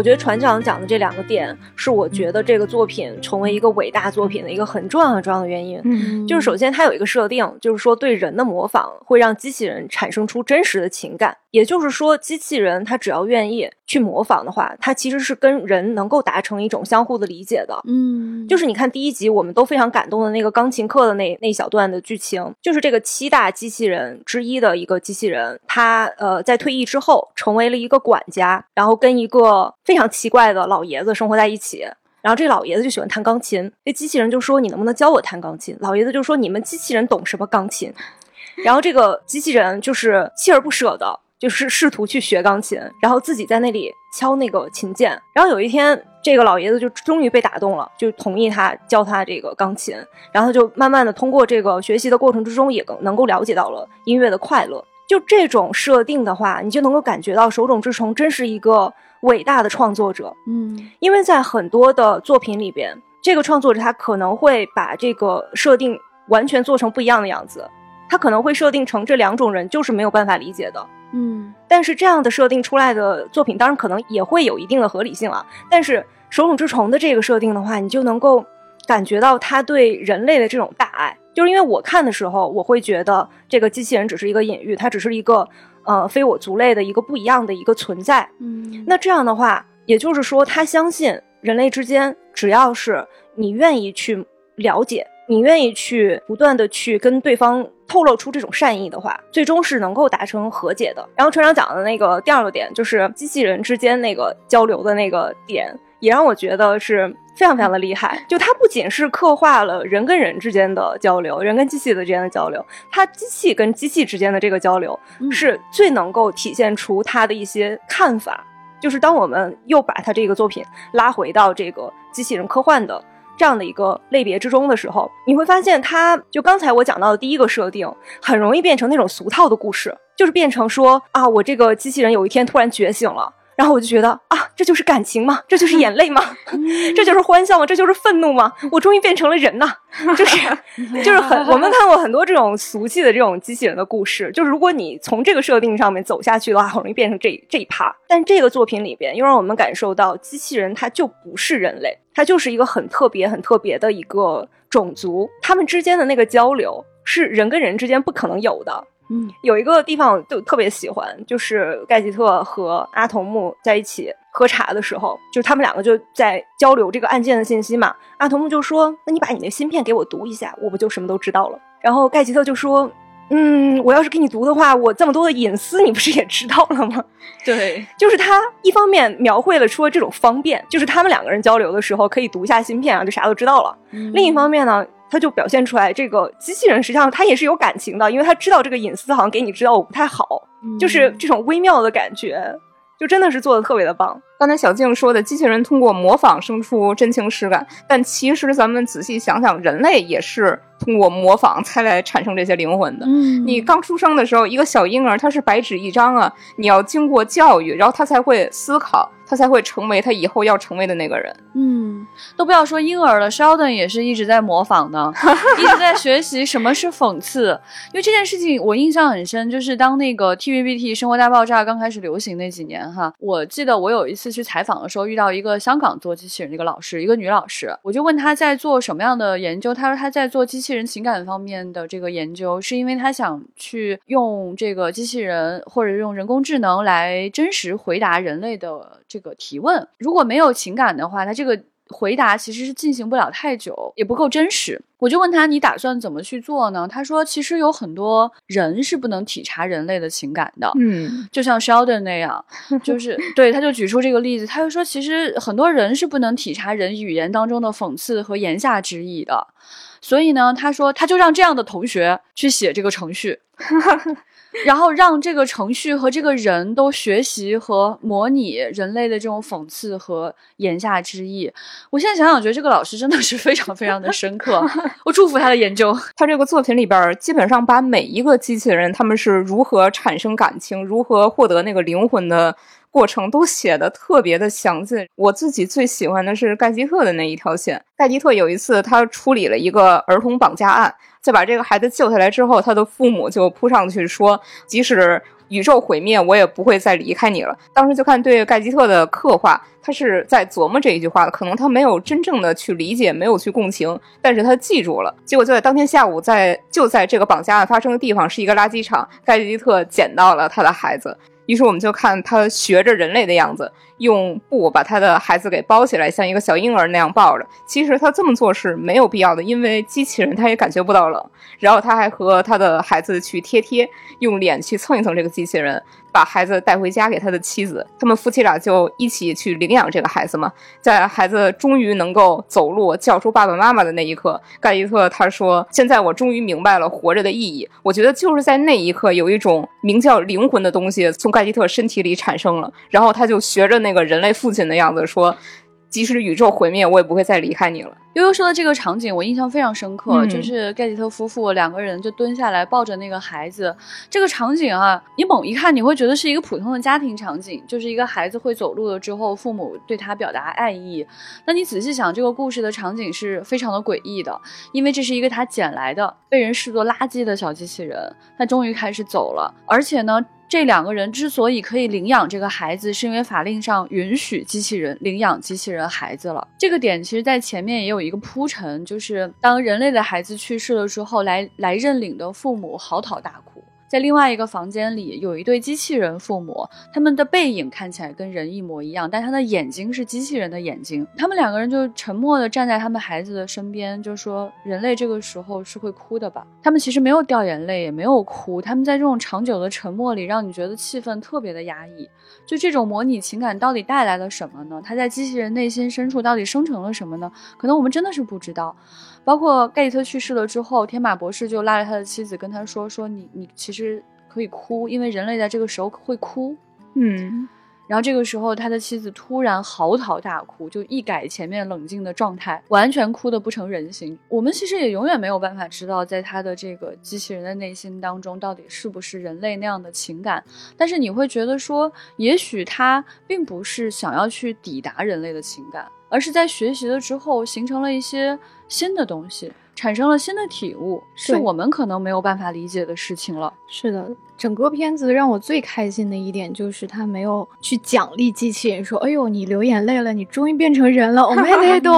我我觉得船长讲的这两个点，是我觉得这个作品成为一个伟大作品的一个很重要很重要的原因。嗯，就是首先它有一个设定，就是说对人的模仿会让机器人产生出真实的情感。也就是说，机器人它只要愿意去模仿的话，它其实是跟人能够达成一种相互的理解的。嗯，就是你看第一集，我们都非常感动的那个钢琴课的那那小段的剧情，就是这个七大机器人之一的一个机器人，他呃在退役之后成为了一个管家，然后跟一个非常奇怪的老爷子生活在一起。然后这老爷子就喜欢弹钢琴，这机器人就说：“你能不能教我弹钢琴？”老爷子就说：“你们机器人懂什么钢琴？”然后这个机器人就是锲而不舍的。就是试图去学钢琴，然后自己在那里敲那个琴键。然后有一天，这个老爷子就终于被打动了，就同意他教他这个钢琴。然后就慢慢的通过这个学习的过程之中，也能够了解到了音乐的快乐。就这种设定的话，你就能够感觉到手冢治虫真是一个伟大的创作者。嗯，因为在很多的作品里边，这个创作者他可能会把这个设定完全做成不一样的样子，他可能会设定成这两种人就是没有办法理解的。嗯，但是这样的设定出来的作品，当然可能也会有一定的合理性啊。但是手冢治虫的这个设定的话，你就能够感觉到他对人类的这种大爱。就是因为我看的时候，我会觉得这个机器人只是一个隐喻，它只是一个呃非我族类的一个不一样的一个存在。嗯，那这样的话，也就是说，他相信人类之间，只要是你愿意去了解。你愿意去不断的去跟对方透露出这种善意的话，最终是能够达成和解的。然后船长讲的那个第二个点，就是机器人之间那个交流的那个点，也让我觉得是非常非常的厉害。就它不仅是刻画了人跟人之间的交流，人跟机器的之间的交流，它机器跟机器之间的这个交流，是最能够体现出它的一些看法。就是当我们又把它这个作品拉回到这个机器人科幻的。这样的一个类别之中的时候，你会发现，它就刚才我讲到的第一个设定，很容易变成那种俗套的故事，就是变成说啊，我这个机器人有一天突然觉醒了。然后我就觉得啊，这就是感情吗？这就是眼泪吗？这就是欢笑吗？这就是愤怒吗？我终于变成了人呐！就是 就是很，我们看过很多这种俗气的这种机器人的故事。就是如果你从这个设定上面走下去的话，很容易变成这这一趴。但这个作品里边又让我们感受到，机器人它就不是人类，它就是一个很特别、很特别的一个种族。他们之间的那个交流是人跟人之间不可能有的。嗯，有一个地方就特别喜欢，就是盖吉特和阿童木在一起喝茶的时候，就他们两个就在交流这个案件的信息嘛。阿童木就说：“那你把你那芯片给我读一下，我不就什么都知道了？”然后盖吉特就说：“嗯，我要是给你读的话，我这么多的隐私，你不是也知道了吗？”对，就是他一方面描绘了出了这种方便，就是他们两个人交流的时候可以读一下芯片啊，就啥都知道了。另一方面呢。他就表现出来，这个机器人实际上他也是有感情的，因为他知道这个隐私好像给你知道我不太好，就是这种微妙的感觉，就真的是做的特别的棒。刚才小静说的，机器人通过模仿生出真情实感，但其实咱们仔细想想，人类也是通过模仿才来产生这些灵魂的。嗯，你刚出生的时候，一个小婴儿他是白纸一张啊，你要经过教育，然后他才会思考。他才会成为他以后要成为的那个人。嗯，都不要说婴儿了，Sheldon 也是一直在模仿的，一直在学习什么是讽刺。因为这件事情我印象很深，就是当那个 TVBT 生活大爆炸刚开始流行那几年哈，我记得我有一次去采访的时候，遇到一个香港做机器人的一个老师，一个女老师，我就问她在做什么样的研究，她说她在做机器人情感方面的这个研究，是因为她想去用这个机器人或者用人工智能来真实回答人类的这。个提问，如果没有情感的话，她这个回答其实是进行不了太久，也不够真实。我就问他，你打算怎么去做呢？他说，其实有很多人是不能体察人类的情感的，嗯，就像 Sheldon 那样，就是 对，他就举出这个例子，他就说，其实很多人是不能体察人语言当中的讽刺和言下之意的，所以呢，他说，他就让这样的同学去写这个程序。然后让这个程序和这个人都学习和模拟人类的这种讽刺和言下之意。我现在想想，觉得这个老师真的是非常非常的深刻。我祝福他的研究。他这个作品里边，基本上把每一个机器人他们是如何产生感情、如何获得那个灵魂的过程都写的特别的详尽。我自己最喜欢的是盖吉特的那一条线。盖吉特有一次他处理了一个儿童绑架案，在把这个孩子救下来之后，他的父母就扑上去说，即使。宇宙毁灭，我也不会再离开你了。当时就看对盖吉特的刻画，他是在琢磨这一句话的，可能他没有真正的去理解，没有去共情，但是他记住了。结果就在当天下午，在就在这个绑架案发生的地方是一个垃圾场，盖吉特捡到了他的孩子。于是我们就看他学着人类的样子，用布把他的孩子给包起来，像一个小婴儿那样抱着。其实他这么做是没有必要的，因为机器人他也感觉不到冷。然后他还和他的孩子去贴贴，用脸去蹭一蹭这个机器人。把孩子带回家给他的妻子，他们夫妻俩就一起去领养这个孩子嘛。在孩子终于能够走路、叫出爸爸妈妈的那一刻，盖伊特他说：“现在我终于明白了活着的意义。”我觉得就是在那一刻，有一种名叫灵魂的东西从盖伊特身体里产生了，然后他就学着那个人类父亲的样子说。即使宇宙毁灭，我也不会再离开你了。悠悠说的这个场景，我印象非常深刻，就是盖吉特夫妇两个人就蹲下来抱着那个孩子。这个场景啊，你猛一看，你会觉得是一个普通的家庭场景，就是一个孩子会走路了之后，父母对他表达爱意。那你仔细想，这个故事的场景是非常的诡异的，因为这是一个他捡来的被人视作垃圾的小机器人，他终于开始走了，而且呢。这两个人之所以可以领养这个孩子，是因为法令上允许机器人领养机器人孩子了。这个点其实，在前面也有有一个铺陈，就是当人类的孩子去世了之后，来来认领的父母嚎啕大哭。在另外一个房间里，有一对机器人父母，他们的背影看起来跟人一模一样，但他的眼睛是机器人的眼睛。他们两个人就沉默地站在他们孩子的身边，就说：“人类这个时候是会哭的吧？”他们其实没有掉眼泪，也没有哭。他们在这种长久的沉默里，让你觉得气氛特别的压抑。就这种模拟情感到底带来了什么呢？他在机器人内心深处到底生成了什么呢？可能我们真的是不知道。包括盖伊特去世了之后，天马博士就拉着他的妻子跟他说：“说你你其实可以哭，因为人类在这个时候会哭。”嗯，然后这个时候他的妻子突然嚎啕大哭，就一改前面冷静的状态，完全哭得不成人形。我们其实也永远没有办法知道，在他的这个机器人的内心当中，到底是不是人类那样的情感。但是你会觉得说，也许他并不是想要去抵达人类的情感。而是在学习了之后，形成了一些新的东西，产生了新的体悟，是我们可能没有办法理解的事情了。是的，整个片子让我最开心的一点就是他没有去奖励机器人，说：“哎呦，你流眼泪了，你终于变成人了。”我没那懂，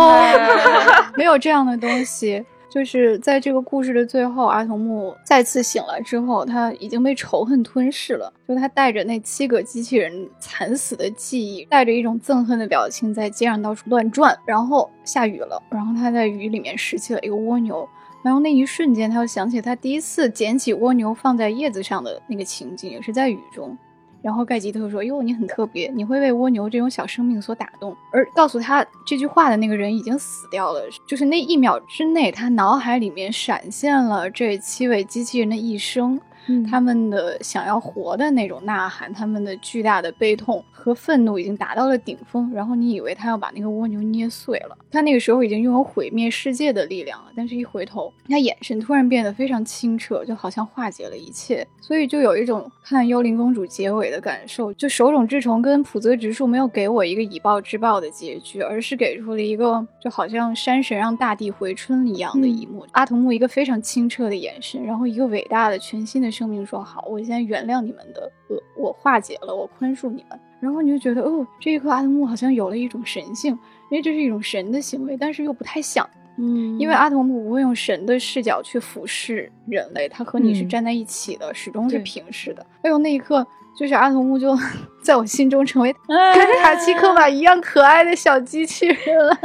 没有这样的东西。就是在这个故事的最后，阿童木再次醒来之后，他已经被仇恨吞噬了。就他带着那七个机器人惨死的记忆，带着一种憎恨的表情，在街上到处乱转。然后下雨了，然后他在雨里面拾起了一个蜗牛，然后那一瞬间，他又想起他第一次捡起蜗牛放在叶子上的那个情景，也是在雨中。然后盖吉特说：“哟，你很特别，你会为蜗牛这种小生命所打动。”而告诉他这句话的那个人已经死掉了。就是那一秒之内，他脑海里面闪现了这七位机器人的一生。他们的想要活的那种呐喊，他们的巨大的悲痛和愤怒已经达到了顶峰。然后你以为他要把那个蜗牛捏碎了，他那个时候已经拥有毁灭世界的力量了。但是，一回头，他眼神突然变得非常清澈，就好像化解了一切。所以，就有一种看《幽灵公主》结尾的感受。就手冢治虫跟浦泽直树没有给我一个以暴制暴的结局，而是给出了一个就好像山神让大地回春一样的一幕。阿童木一个非常清澈的眼神，然后一个伟大的全新的。生命说好，我现在原谅你们的恶，我化解了，我宽恕你们。然后你就觉得，哦，这一刻阿童木好像有了一种神性，因为这是一种神的行为，但是又不太像，嗯，因为阿童木不会用神的视角去俯视人类，他和你是站在一起的，始终是平视的。哎呦，那一刻。就是阿童木就 在我心中成为跟卡奇克玛一样可爱的小机器人了，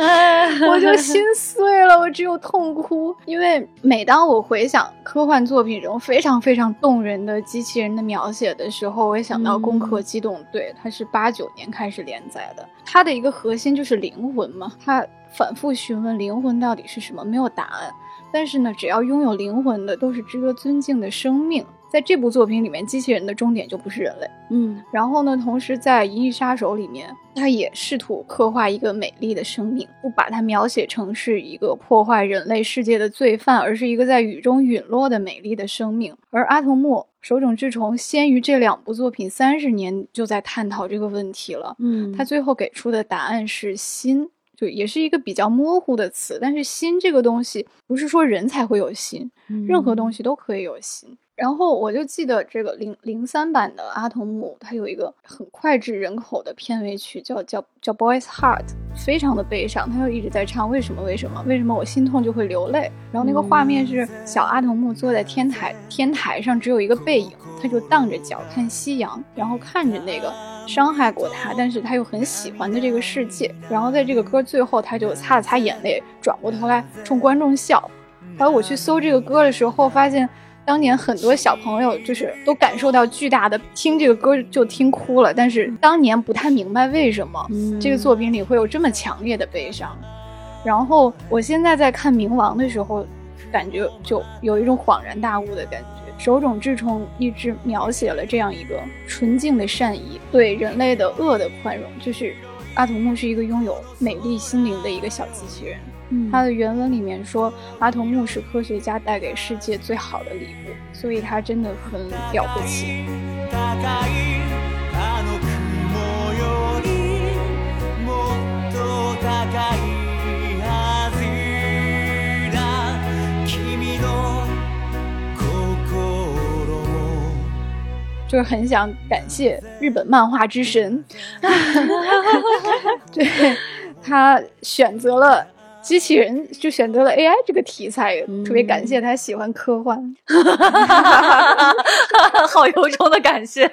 我就心碎了，我只有痛哭。因为每当我回想科幻作品中非常非常动人的机器人的描写的时候，我也想到《攻壳机动队》，它是八九年开始连载的，它的一个核心就是灵魂嘛，它反复询问灵魂到底是什么，没有答案。但是呢，只要拥有灵魂的都是值得尊敬的生命。在这部作品里面，机器人的终点就不是人类。嗯，然后呢，同时在《银翼杀手》里面，他也试图刻画一个美丽的生命，不把它描写成是一个破坏人类世界的罪犯，而是一个在雨中陨落的美丽的生命。而阿童木手冢治虫先于这两部作品三十年就在探讨这个问题了。嗯，他最后给出的答案是心。就也是一个比较模糊的词，但是心这个东西不是说人才会有心，任何东西都可以有心。然后我就记得这个零零三版的阿童木，它有一个很脍炙人口的片尾曲，叫叫叫 Boy's Heart，非常的悲伤，他就一直在唱为什么为什么为什么我心痛就会流泪。然后那个画面是小阿童木坐在天台天台上，只有一个背影，他就荡着脚看夕阳，然后看着那个伤害过他，但是他又很喜欢的这个世界。然后在这个歌最后，他就擦了擦眼泪，转过头来冲观众笑。然后我去搜这个歌的时候，发现。当年很多小朋友就是都感受到巨大的听这个歌就听哭了，但是当年不太明白为什么这个作品里会有这么强烈的悲伤。然后我现在在看《冥王》的时候，感觉就有一种恍然大悟的感觉。手冢治虫一直描写了这样一个纯净的善意，对人类的恶的宽容，就是阿童木是一个拥有美丽心灵的一个小机器人。他的原文里面说，阿童木是科学家带给世界最好的礼物，所以他真的很了不起。就是很想感谢日本漫画之神，对他选择了。机器人就选择了 AI 这个题材，特别感谢他喜欢科幻，好由衷的感谢。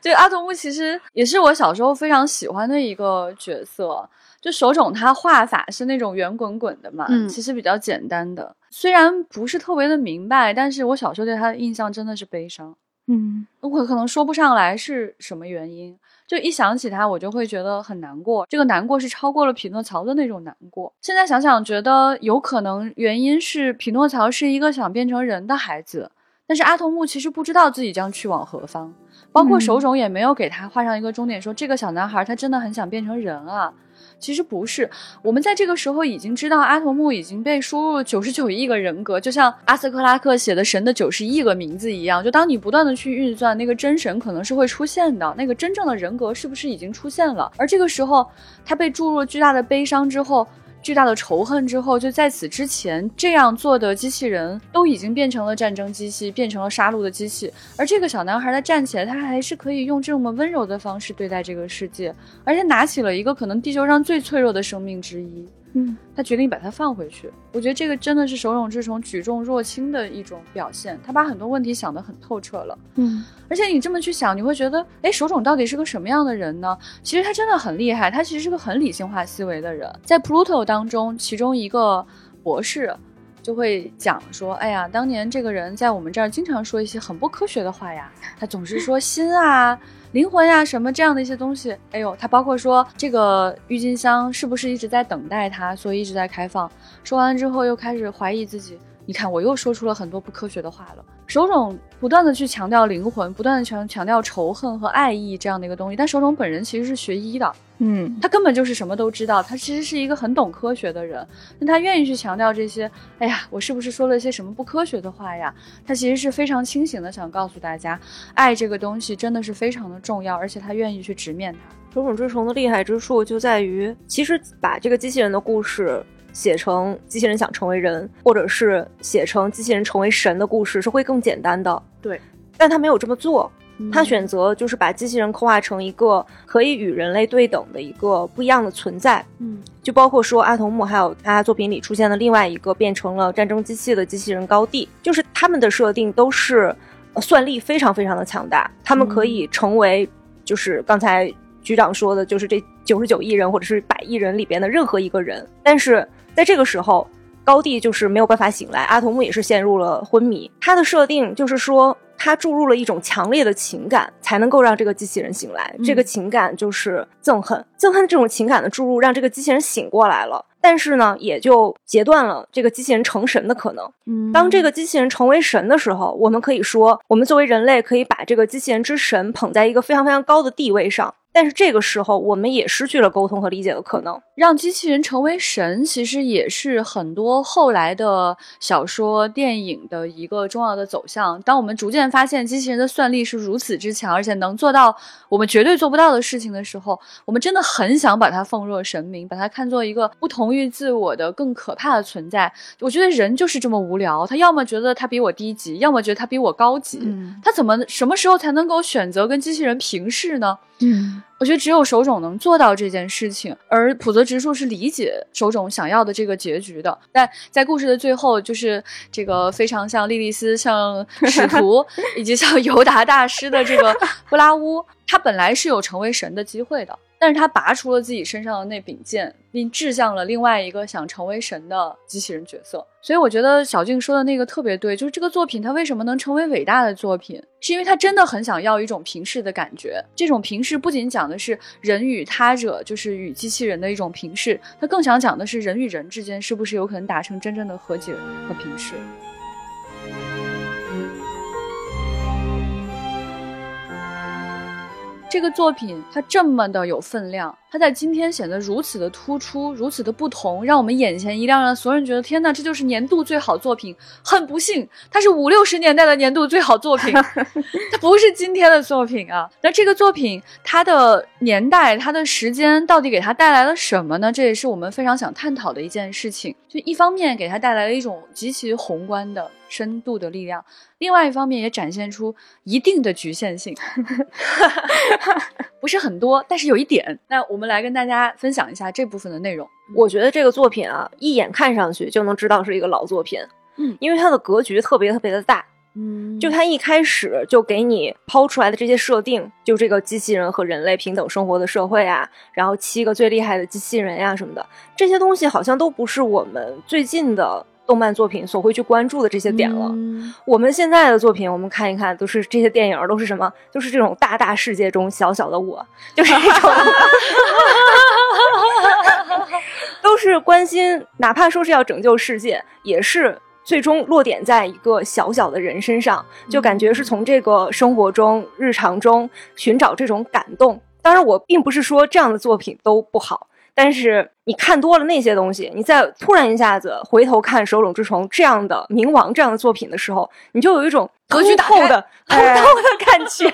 这个阿童木其实也是我小时候非常喜欢的一个角色。就手冢他画法是那种圆滚滚的嘛，其实比较简单的，虽然不是特别的明白，但是我小时候对他的印象真的是悲伤。嗯，我可能说不上来是什么原因。就一想起他，我就会觉得很难过。这个难过是超过了匹诺曹的那种难过。现在想想，觉得有可能原因是匹诺曹是一个想变成人的孩子，但是阿童木其实不知道自己将去往何方，包括手冢也没有给他画上一个终点，说这个小男孩他真的很想变成人啊。其实不是，我们在这个时候已经知道阿童木已经被输入九十九亿个人格，就像阿瑟克拉克写的《神的九十亿个名字》一样。就当你不断的去运算，那个真神可能是会出现的，那个真正的人格是不是已经出现了？而这个时候，他被注入了巨大的悲伤之后。巨大的仇恨之后，就在此之前这样做的机器人都已经变成了战争机器，变成了杀戮的机器。而这个小男孩他站起来，他还是可以用这么温柔的方式对待这个世界，而且拿起了一个可能地球上最脆弱的生命之一。嗯，他决定把它放回去。我觉得这个真的是手冢治虫举重若轻的一种表现。他把很多问题想得很透彻了。嗯，而且你这么去想，你会觉得，哎，手冢到底是个什么样的人呢？其实他真的很厉害，他其实是个很理性化思维的人。在 Pluto 当中，其中一个博士就会讲说，哎呀，当年这个人在我们这儿经常说一些很不科学的话呀，他总是说心啊。灵魂呀，什么这样的一些东西，哎呦，他包括说这个郁金香是不是一直在等待他，所以一直在开放。说完之后，又开始怀疑自己。你看，我又说出了很多不科学的话了。手冢不断的去强调灵魂，不断的强强调仇恨和爱意这样的一个东西，但手冢本人其实是学医的，嗯，他根本就是什么都知道，他其实是一个很懂科学的人，那他愿意去强调这些，哎呀，我是不是说了一些什么不科学的话呀？他其实是非常清醒的，想告诉大家，爱这个东西真的是非常的重要，而且他愿意去直面它。手冢治虫的厉害之处就在于，其实把这个机器人的故事。写成机器人想成为人，或者是写成机器人成为神的故事是会更简单的。对，但他没有这么做，他选择就是把机器人刻画成一个可以与人类对等的一个不一样的存在。嗯，就包括说阿童木，还有他作品里出现的另外一个变成了战争机器的机器人高地，就是他们的设定都是算力非常非常的强大，他们可以成为就是刚才局长说的，就是这九十九亿人或者是百亿人里边的任何一个人，但是。在这个时候，高地就是没有办法醒来，阿童木也是陷入了昏迷。他的设定就是说，他注入了一种强烈的情感，才能够让这个机器人醒来。这个情感就是憎恨，憎恨这种情感的注入，让这个机器人醒过来了。但是呢，也就截断了这个机器人成神的可能。嗯，当这个机器人成为神的时候，我们可以说，我们作为人类可以把这个机器人之神捧在一个非常非常高的地位上。但是这个时候，我们也失去了沟通和理解的可能。让机器人成为神，其实也是很多后来的小说、电影的一个重要的走向。当我们逐渐发现机器人的算力是如此之强，而且能做到我们绝对做不到的事情的时候，我们真的很想把它奉若神明，把它看作一个不同于自我的、更可怕的存在。我觉得人就是这么无聊，他要么觉得他比我低级，要么觉得他比我高级。他怎么什么时候才能够选择跟机器人平视呢？嗯。我觉得只有手冢能做到这件事情，而普泽直树是理解手冢想要的这个结局的。但在故事的最后，就是这个非常像莉莉丝、像使徒 以及像尤达大师的这个布拉乌，他本来是有成为神的机会的。但是他拔出了自己身上的那柄剑，并掷向了另外一个想成为神的机器人角色。所以我觉得小静说的那个特别对，就是这个作品它为什么能成为伟大的作品，是因为他真的很想要一种平视的感觉。这种平视不仅讲的是人与他者，就是与机器人的一种平视，他更想讲的是人与人之间是不是有可能达成真正的和解和平视。这个作品它这么的有分量，它在今天显得如此的突出，如此的不同，让我们眼前一亮，让所有人觉得天呐，这就是年度最好作品。很不幸，它是五六十年代的年度最好作品，它不是今天的作品啊。那这个作品它的年代、它的时间到底给它带来了什么呢？这也是我们非常想探讨的一件事情。就一方面给它带来了一种极其宏观的。深度的力量，另外一方面也展现出一定的局限性，不是很多，但是有一点。那我们来跟大家分享一下这部分的内容。我觉得这个作品啊，一眼看上去就能知道是一个老作品，嗯，因为它的格局特别特别的大，嗯，就它一开始就给你抛出来的这些设定，就这个机器人和人类平等生活的社会啊，然后七个最厉害的机器人呀什么的，这些东西好像都不是我们最近的。动漫作品所会去关注的这些点了，我们现在的作品，我们看一看，都是这些电影都是什么？就是这种大大世界中小小的我，就是这种，都是关心，哪怕说是要拯救世界，也是最终落点在一个小小的人身上，就感觉是从这个生活中、日常中寻找这种感动。当然，我并不是说这样的作品都不好。但是你看多了那些东西，你再突然一下子回头看《手冢治虫》这样的冥王这样的作品的时候，你就有一种格局透的、通透的感觉。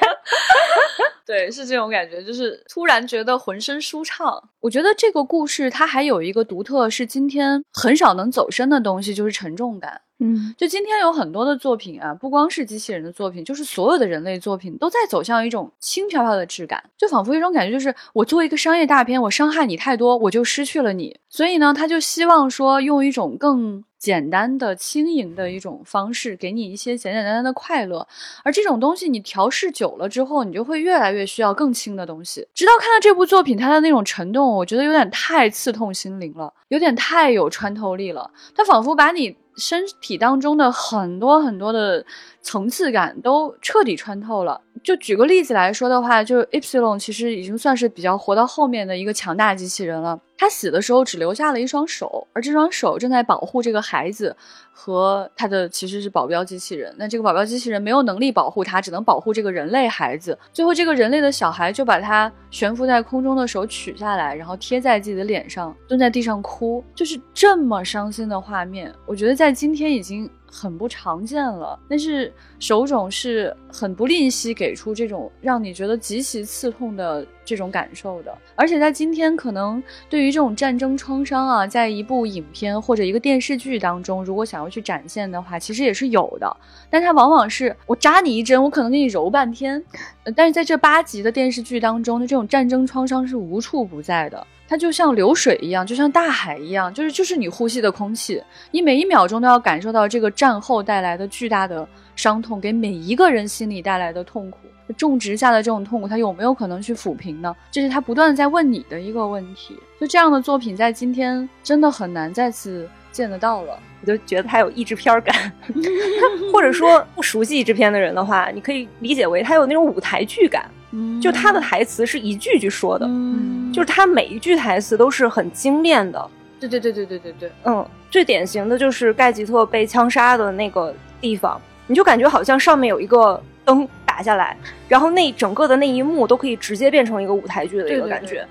对，是这种感觉，就是突然觉得浑身舒畅。我觉得这个故事它还有一个独特，是今天很少能走深的东西，就是沉重感。嗯，就今天有很多的作品啊，不光是机器人的作品，就是所有的人类作品都在走向一种轻飘飘的质感，就仿佛一种感觉，就是我作为一个商业大片，我伤害你太多，我就失去了你。所以呢，他就希望说用一种更简单的、轻盈的一种方式，给你一些简简单单的快乐。而这种东西你调试久了之后，你就会越来越需要更轻的东西。直到看到这部作品，它的那种沉重，我觉得有点太刺痛心灵了，有点太有穿透力了。它仿佛把你。身体当中的很多很多的层次感都彻底穿透了。就举个例子来说的话，就是 Epsilon 其实已经算是比较活到后面的一个强大机器人了。他死的时候只留下了一双手，而这双手正在保护这个孩子和他的其实是保镖机器人。那这个保镖机器人没有能力保护他，只能保护这个人类孩子。最后，这个人类的小孩就把他悬浮在空中的手取下来，然后贴在自己的脸上，蹲在地上哭，就是这么伤心的画面。我觉得在今天已经。很不常见了，但是手冢是很不吝惜给出这种让你觉得极其刺痛的这种感受的。而且在今天，可能对于这种战争创伤啊，在一部影片或者一个电视剧当中，如果想要去展现的话，其实也是有的。但它往往是我扎你一针，我可能给你揉半天。但是在这八集的电视剧当中，的这种战争创伤是无处不在的。它就像流水一样，就像大海一样，就是就是你呼吸的空气，你每一秒钟都要感受到这个战后带来的巨大的伤痛，给每一个人心里带来的痛苦，种植下的这种痛苦，它有没有可能去抚平呢？这是他不断在问你的一个问题。就这样的作品，在今天真的很难再次见得到了。我就觉得它有译制片感，或者说不熟悉译制片的人的话，你可以理解为它有那种舞台剧感。就他的台词是一句句说的，就是他每一句台词都是很精炼的。对对对对对对对，嗯，最典型的就是盖吉特被枪杀的那个地方，你就感觉好像上面有一个灯打下来，然后那整个的那一幕都可以直接变成一个舞台剧的一个感觉。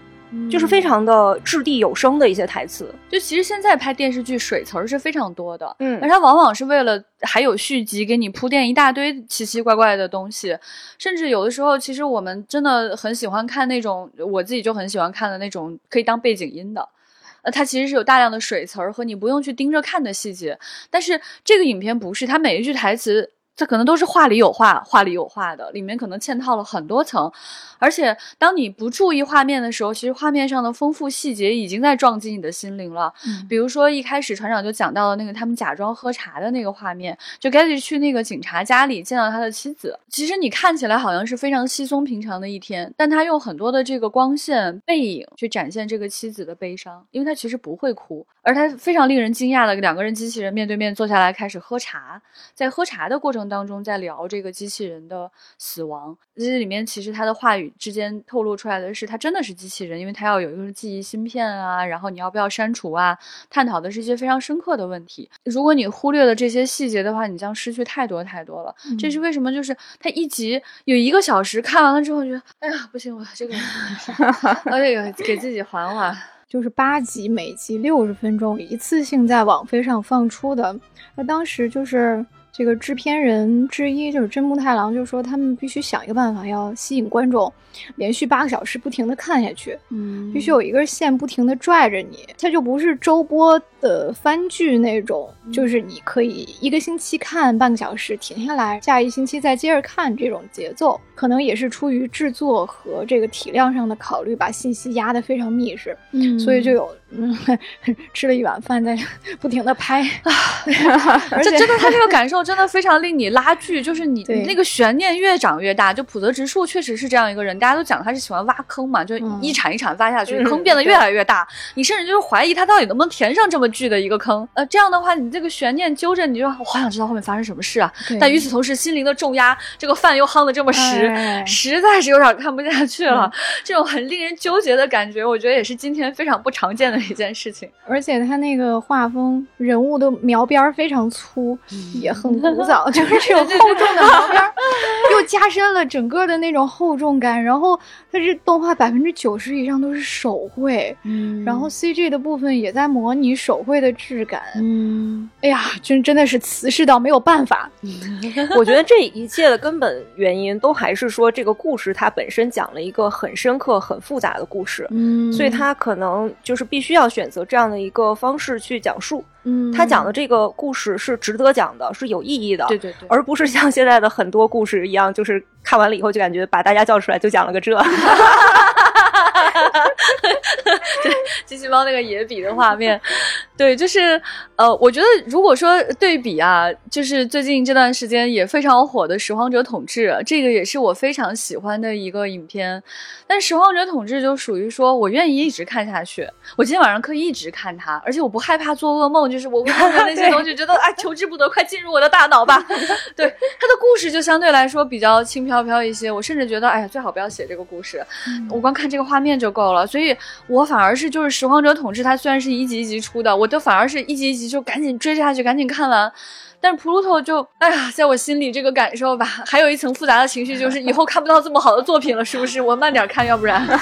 就是非常的掷地有声的一些台词，就其实现在拍电视剧水词儿是非常多的，嗯，而它往往是为了还有续集给你铺垫一大堆奇奇怪怪的东西，甚至有的时候其实我们真的很喜欢看那种我自己就很喜欢看的那种可以当背景音的，呃，它其实是有大量的水词儿和你不用去盯着看的细节，但是这个影片不是，它每一句台词。这可能都是话里有话，话里有话的，里面可能嵌套了很多层，而且当你不注意画面的时候，其实画面上的丰富细节已经在撞击你的心灵了。嗯，比如说一开始船长就讲到了那个他们假装喝茶的那个画面，就 a y 去那个警察家里见到他的妻子，其实你看起来好像是非常稀松平常的一天，但他用很多的这个光线背影去展现这个妻子的悲伤，因为他其实不会哭，而他非常令人惊讶的两个人机器人面对面坐下来开始喝茶，在喝茶的过程。当中在聊这个机器人的死亡，这里面其实他的话语之间透露出来的是，他真的是机器人，因为他要有一个记忆芯片啊，然后你要不要删除啊？探讨的是一些非常深刻的问题。如果你忽略了这些细节的话，你将失去太多太多了。这是为什么？就是他一集有一个小时，看完了之后觉得，哎呀，不行，我这个，我这个给自己缓缓。就是八集，每集六十分钟，一次性在网飞上放出的。那当时就是。这个制片人之一就是真木太郎，就说他们必须想一个办法，要吸引观众，连续八个小时不停的看下去，嗯，必须有一根线不停的拽着你，它就不是周播的番剧那种，就是你可以一个星期看半个小时，停下来，下一星期再接着看这种节奏，可能也是出于制作和这个体量上的考虑，把信息压得非常密实，嗯，所以就有嗯 吃了一碗饭在 不停的拍，这真的他这个感受。真的非常令你拉锯，就是你那个悬念越长越大。就普泽直树确实是这样一个人，大家都讲他是喜欢挖坑嘛，就一铲一铲挖下去，坑变得越来越大。你甚至就是怀疑他到底能不能填上这么巨的一个坑。呃，这样的话，你这个悬念揪着，你就我好想知道后面发生什么事啊。但与此同时，心灵的重压，这个饭又夯的这么实，实在是有点看不下去了。这种很令人纠结的感觉，我觉得也是今天非常不常见的一件事情。而且他那个画风，人物的描边非常粗，也很。古早 就是这种厚重的描边，又加深了整个的那种厚重感。然后它是动画百分之九十以上都是手绘，嗯，然后 CG 的部分也在模拟手绘的质感，嗯，哎呀，真真的是瓷实到没有办法。我觉得这一切的根本原因都还是说这个故事它本身讲了一个很深刻、很复杂的故事，嗯，所以它可能就是必须要选择这样的一个方式去讲述。嗯，他讲的这个故事是值得讲的，是有意义的，对对对，而不是像现在的很多故事一样，就是看完了以后就感觉把大家叫出来就讲了个这。对，机器猫那个野比的画面，对，就是呃，我觉得如果说对比啊，就是最近这段时间也非常火的《拾荒者统治》，这个也是我非常喜欢的一个影片。但《拾荒者统治》就属于说我愿意一直看下去，我今天晚上可以一直看它，而且我不害怕做噩梦，就是我看着那些东西 觉得啊，求之不得，快进入我的大脑吧。对，它的故事就相对来说比较轻飘飘一些，我甚至觉得哎呀，最好不要写这个故事，我光看这个画面就够了。所以我反而是就是《拾荒者统治》，它虽然是一集一集出的，我就反而是一集一集就赶紧追下去，赶紧看完。但是 Pluto 就哎呀，在我心里这个感受吧，还有一层复杂的情绪，就是以后看不到这么好的作品了，是不是？我慢点看，要不然。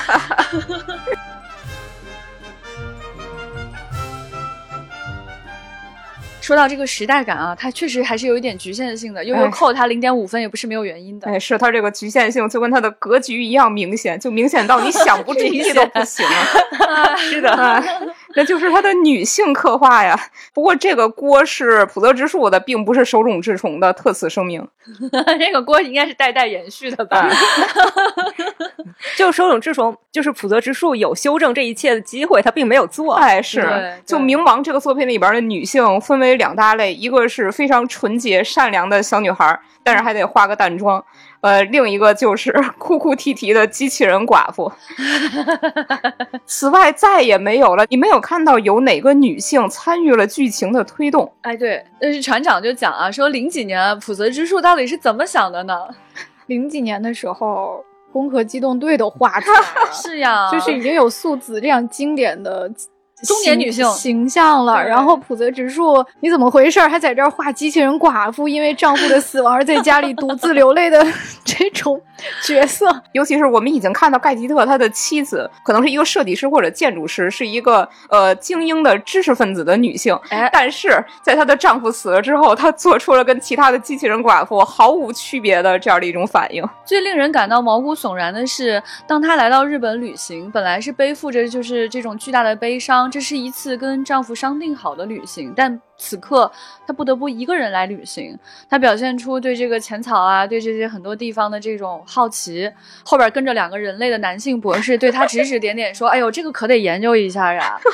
说到这个时代感啊，它确实还是有一点局限性的。悠悠扣它零点五分也不是没有原因的。哎，是它这个局限性就跟它的格局一样明显，就明显到你想不 注意都不行。是的，那就是他的女性刻画呀。不过这个锅是普泽直树的，并不是手冢治虫的。特此声明，这个锅应该是代代延续的吧？就手冢治虫，就是普泽直树有修正这一切的机会，他并没有做。哎，是，就《冥王》这个作品里边的女性分为。两大类，一个是非常纯洁善良的小女孩，但是还得化个淡妆；呃，另一个就是 哭哭啼啼的机器人寡妇。此外，再也没有了。你没有看到有哪个女性参与了剧情的推动？哎，对，但是船长就讲啊，说零几年普泽之树到底是怎么想的呢？零几年的时候，攻壳机动队都画出来了，是呀，就是已经有素子这样经典的。中年女性形象了。然后普泽直树，你怎么回事？还在这儿画机器人寡妇，因为丈夫的死亡而在家里独自流泪的 这种角色。尤其是我们已经看到盖吉特他的妻子，可能是一个设计师或者建筑师，是一个呃精英的知识分子的女性。哎，但是在她的丈夫死了之后，她做出了跟其他的机器人寡妇毫无区别的这样的一种反应。最令人感到毛骨悚然的是，当她来到日本旅行，本来是背负着就是这种巨大的悲伤，这是一次跟丈夫商定好的旅行，但此刻她不得不一个人来旅行。她表现出对这个浅草啊，对这些很多地方的这种好奇。后边跟着两个人类的男性博士，对她指指点点说：“哎呦，这个可得研究一下呀。”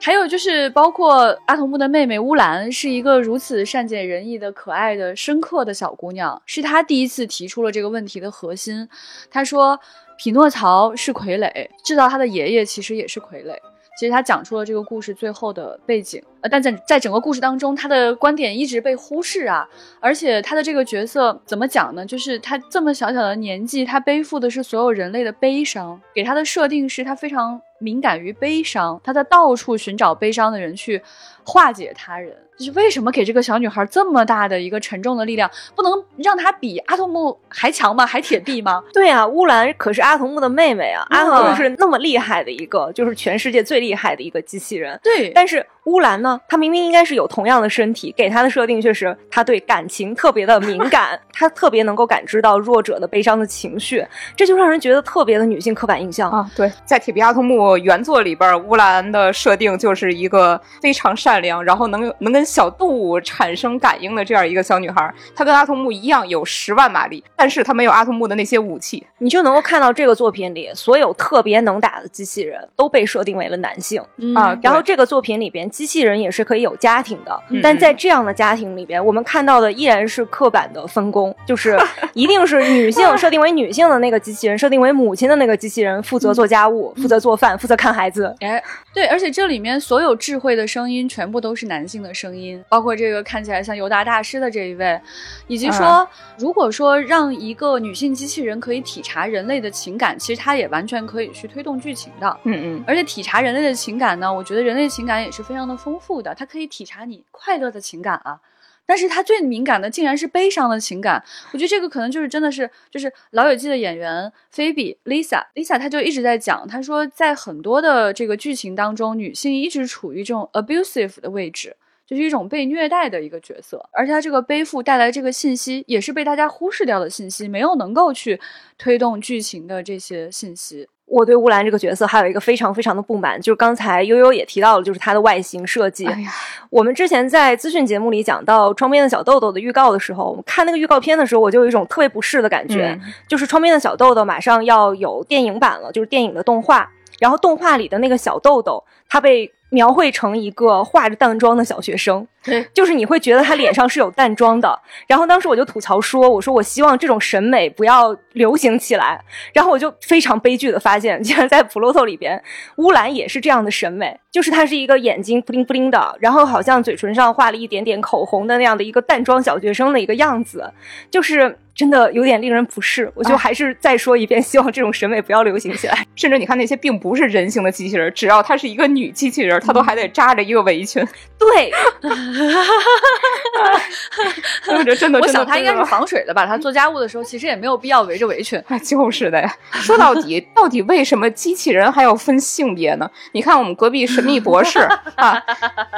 还有就是，包括阿童木的妹妹乌兰，是一个如此善解人意的、可爱的、深刻的小姑娘。是她第一次提出了这个问题的核心。她说：“匹诺曹是傀儡，制造他的爷爷其实也是傀儡。”其实他讲出了这个故事最后的背景，呃，但在在整个故事当中，他的观点一直被忽视啊。而且他的这个角色怎么讲呢？就是他这么小小的年纪，他背负的是所有人类的悲伤。给他的设定是他非常敏感于悲伤，他在到处寻找悲伤的人去化解他人。就是为什么给这个小女孩这么大的一个沉重的力量，不能让她比阿童木还强吗？还铁臂吗？对啊，乌兰可是阿童木的妹妹啊，阿童木是那么厉害的一个，就是全世界最厉害的一个机器人。对，但是。乌兰呢？他明明应该是有同样的身体，给他的设定却是他对感情特别的敏感，他特别能够感知到弱者的悲伤的情绪，这就让人觉得特别的女性刻板印象啊。对，在《铁臂阿童木》原作里边，乌兰的设定就是一个非常善良，然后能能跟小动物产生感应的这样一个小女孩。她跟阿童木一样有十万马力，但是她没有阿童木的那些武器。你就能够看到这个作品里所有特别能打的机器人都被设定为了男性啊。然后这个作品里边。机器人也是可以有家庭的，但在这样的家庭里边，我们看到的依然是刻板的分工，就是 一定是女性设定为女性的那个机器人，设定为母亲的那个机器人负责做家务、负责做饭、负责看孩子。哎，对，而且这里面所有智慧的声音全部都是男性的声音，包括这个看起来像尤达大师的这一位，以及说，如果说让一个女性机器人可以体察人类的情感，其实它也完全可以去推动剧情的。嗯嗯，而且体察人类的情感呢，我觉得人类情感也是非常。的丰富的，它可以体察你快乐的情感啊，但是它最敏感的竟然是悲伤的情感。我觉得这个可能就是真的是，就是《老友记》的演员菲比 Lisa，Lisa 她就一直在讲，她说在很多的这个剧情当中，女性一直处于这种 abusive 的位置，就是一种被虐待的一个角色，而且她这个背负带来这个信息，也是被大家忽视掉的信息，没有能够去推动剧情的这些信息。我对乌兰这个角色还有一个非常非常的不满，就是刚才悠悠也提到了，就是它的外形设计。哎，我们之前在资讯节目里讲到《窗边的小豆豆》的预告的时候，我们看那个预告片的时候，我就有一种特别不适的感觉，就是《窗边的小豆豆》马上要有电影版了，就是电影的动画，然后动画里的那个小豆豆，它被。描绘成一个化着淡妆的小学生，对，就是你会觉得他脸上是有淡妆的。然后当时我就吐槽说：“我说我希望这种审美不要流行起来。”然后我就非常悲剧的发现，竟然在普洛特里边，乌兰也是这样的审美，就是他是一个眼睛布灵布灵的，然后好像嘴唇上画了一点点口红的那样的一个淡妆小学生的一个样子，就是。真的有点令人不适，我就还是再说一遍，希望这种审美不要流行起来。甚至你看那些并不是人形的机器人，只要她是一个女机器人，她都还得扎着一个围裙。对，真的，我想她应该是防水的吧？她做家务的时候其实也没有必要围着围裙。就是的呀。说到底，到底为什么机器人还要分性别呢？你看我们隔壁神秘博士 啊，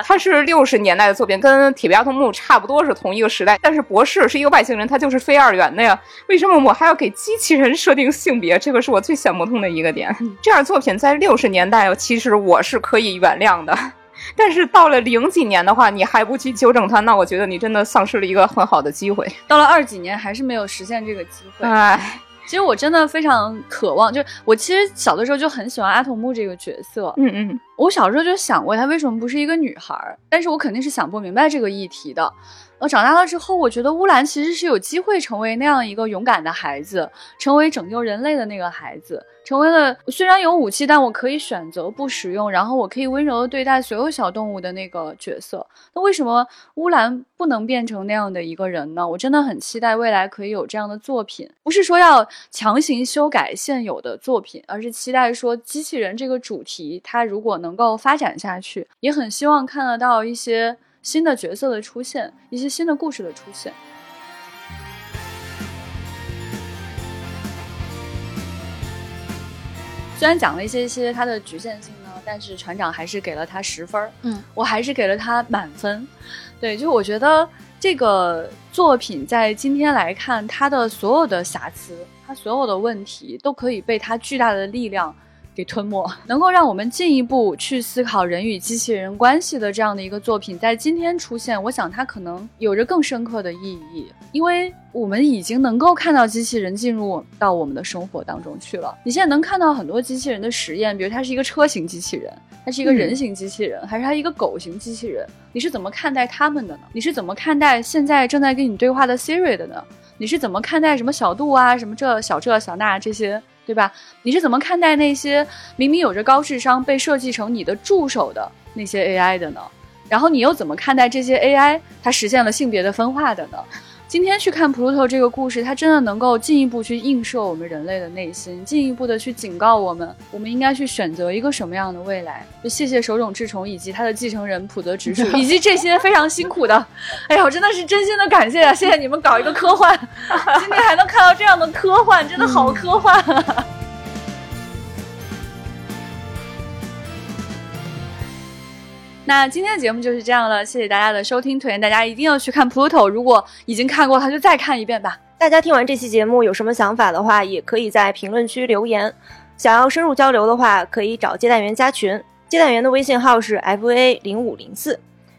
他是六十年代的作品，跟铁臂阿童木差不多是同一个时代，但是博士是一个外星人，他就是非二元。的呀，为什么我还要给机器人设定性别？这个是我最想不通的一个点。这样作品在六十年代，其实我是可以原谅的，但是到了零几年的话，你还不去纠正它，那我觉得你真的丧失了一个很好的机会。到了二几年，还是没有实现这个机会。唉，其实我真的非常渴望，就是我其实小的时候就很喜欢阿童木这个角色。嗯嗯，我小时候就想过他为什么不是一个女孩，但是我肯定是想不明白这个议题的。我长大了之后，我觉得乌兰其实是有机会成为那样一个勇敢的孩子，成为拯救人类的那个孩子，成为了虽然有武器，但我可以选择不使用，然后我可以温柔的对待所有小动物的那个角色。那为什么乌兰不能变成那样的一个人呢？我真的很期待未来可以有这样的作品，不是说要强行修改现有的作品，而是期待说机器人这个主题，它如果能够发展下去，也很希望看得到一些。新的角色的出现，一些新的故事的出现。虽然讲了一些一些它的局限性呢，但是船长还是给了他十分嗯，我还是给了他满分。对，就我觉得这个作品在今天来看，它的所有的瑕疵，它所有的问题，都可以被它巨大的力量。给吞没，能够让我们进一步去思考人与机器人关系的这样的一个作品，在今天出现，我想它可能有着更深刻的意义，因为我们已经能够看到机器人进入到我们的生活当中去了。你现在能看到很多机器人的实验，比如它是一个车型机器人，它是一个人形机器人，还是它一个狗型机器人？你是怎么看待他们的呢？你是怎么看待现在正在跟你对话的 Siri 的呢？你是怎么看待什么小度啊，什么这小这小那这些？对吧？你是怎么看待那些明明有着高智商被设计成你的助手的那些 AI 的呢？然后你又怎么看待这些 AI 它实现了性别的分化的呢？今天去看《Pluto》这个故事，它真的能够进一步去映射我们人类的内心，进一步的去警告我们，我们应该去选择一个什么样的未来。就谢谢手冢治虫以及他的继承人普泽直树，以及这些非常辛苦的，哎呀，我真的是真心的感谢啊！谢谢你们搞一个科幻，今天还能看到这样的科幻，真的好科幻啊！那今天的节目就是这样了，谢谢大家的收听，推荐大家一定要去看 Pluto，如果已经看过，他就再看一遍吧。大家听完这期节目有什么想法的话，也可以在评论区留言。想要深入交流的话，可以找接待员加群，接待员的微信号是 f a 零五零四。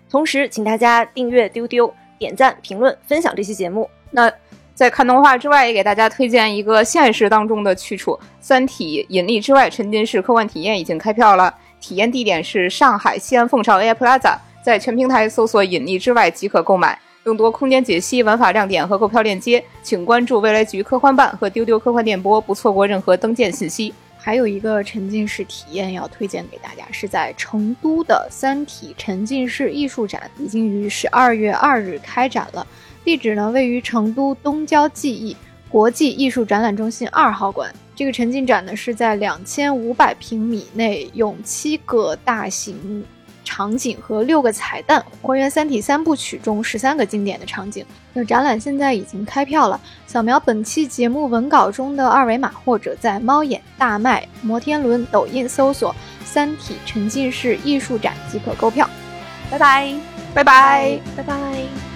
同时，请大家订阅丢丢、点赞、评论、分享这期节目。那在看动画之外，也给大家推荐一个现实当中的去处，《三体：引力之外》沉浸式科幻体验已经开票了。体验地点是上海西安凤巢 AI Plaza，在全平台搜索“引力之外”即可购买。更多空间解析、玩法亮点和购票链接，请关注未来局科幻办和丢丢科幻电波，不错过任何登舰信息。还有一个沉浸式体验要推荐给大家，是在成都的《三体》沉浸式艺术展，已经于十二月二日开展了。地址呢位于成都东郊记忆国际艺术展览中心二号馆。这个沉浸展呢是在两千五百平米内，用七个大型场景和六个彩蛋，还原《三体》三部曲中十三个经典的场景。那展览现在已经开票了，扫描本期节目文稿中的二维码，或者在猫眼、大麦、摩天轮、抖音搜索“三体沉浸式艺术展”即可购票。拜拜，拜拜，拜拜。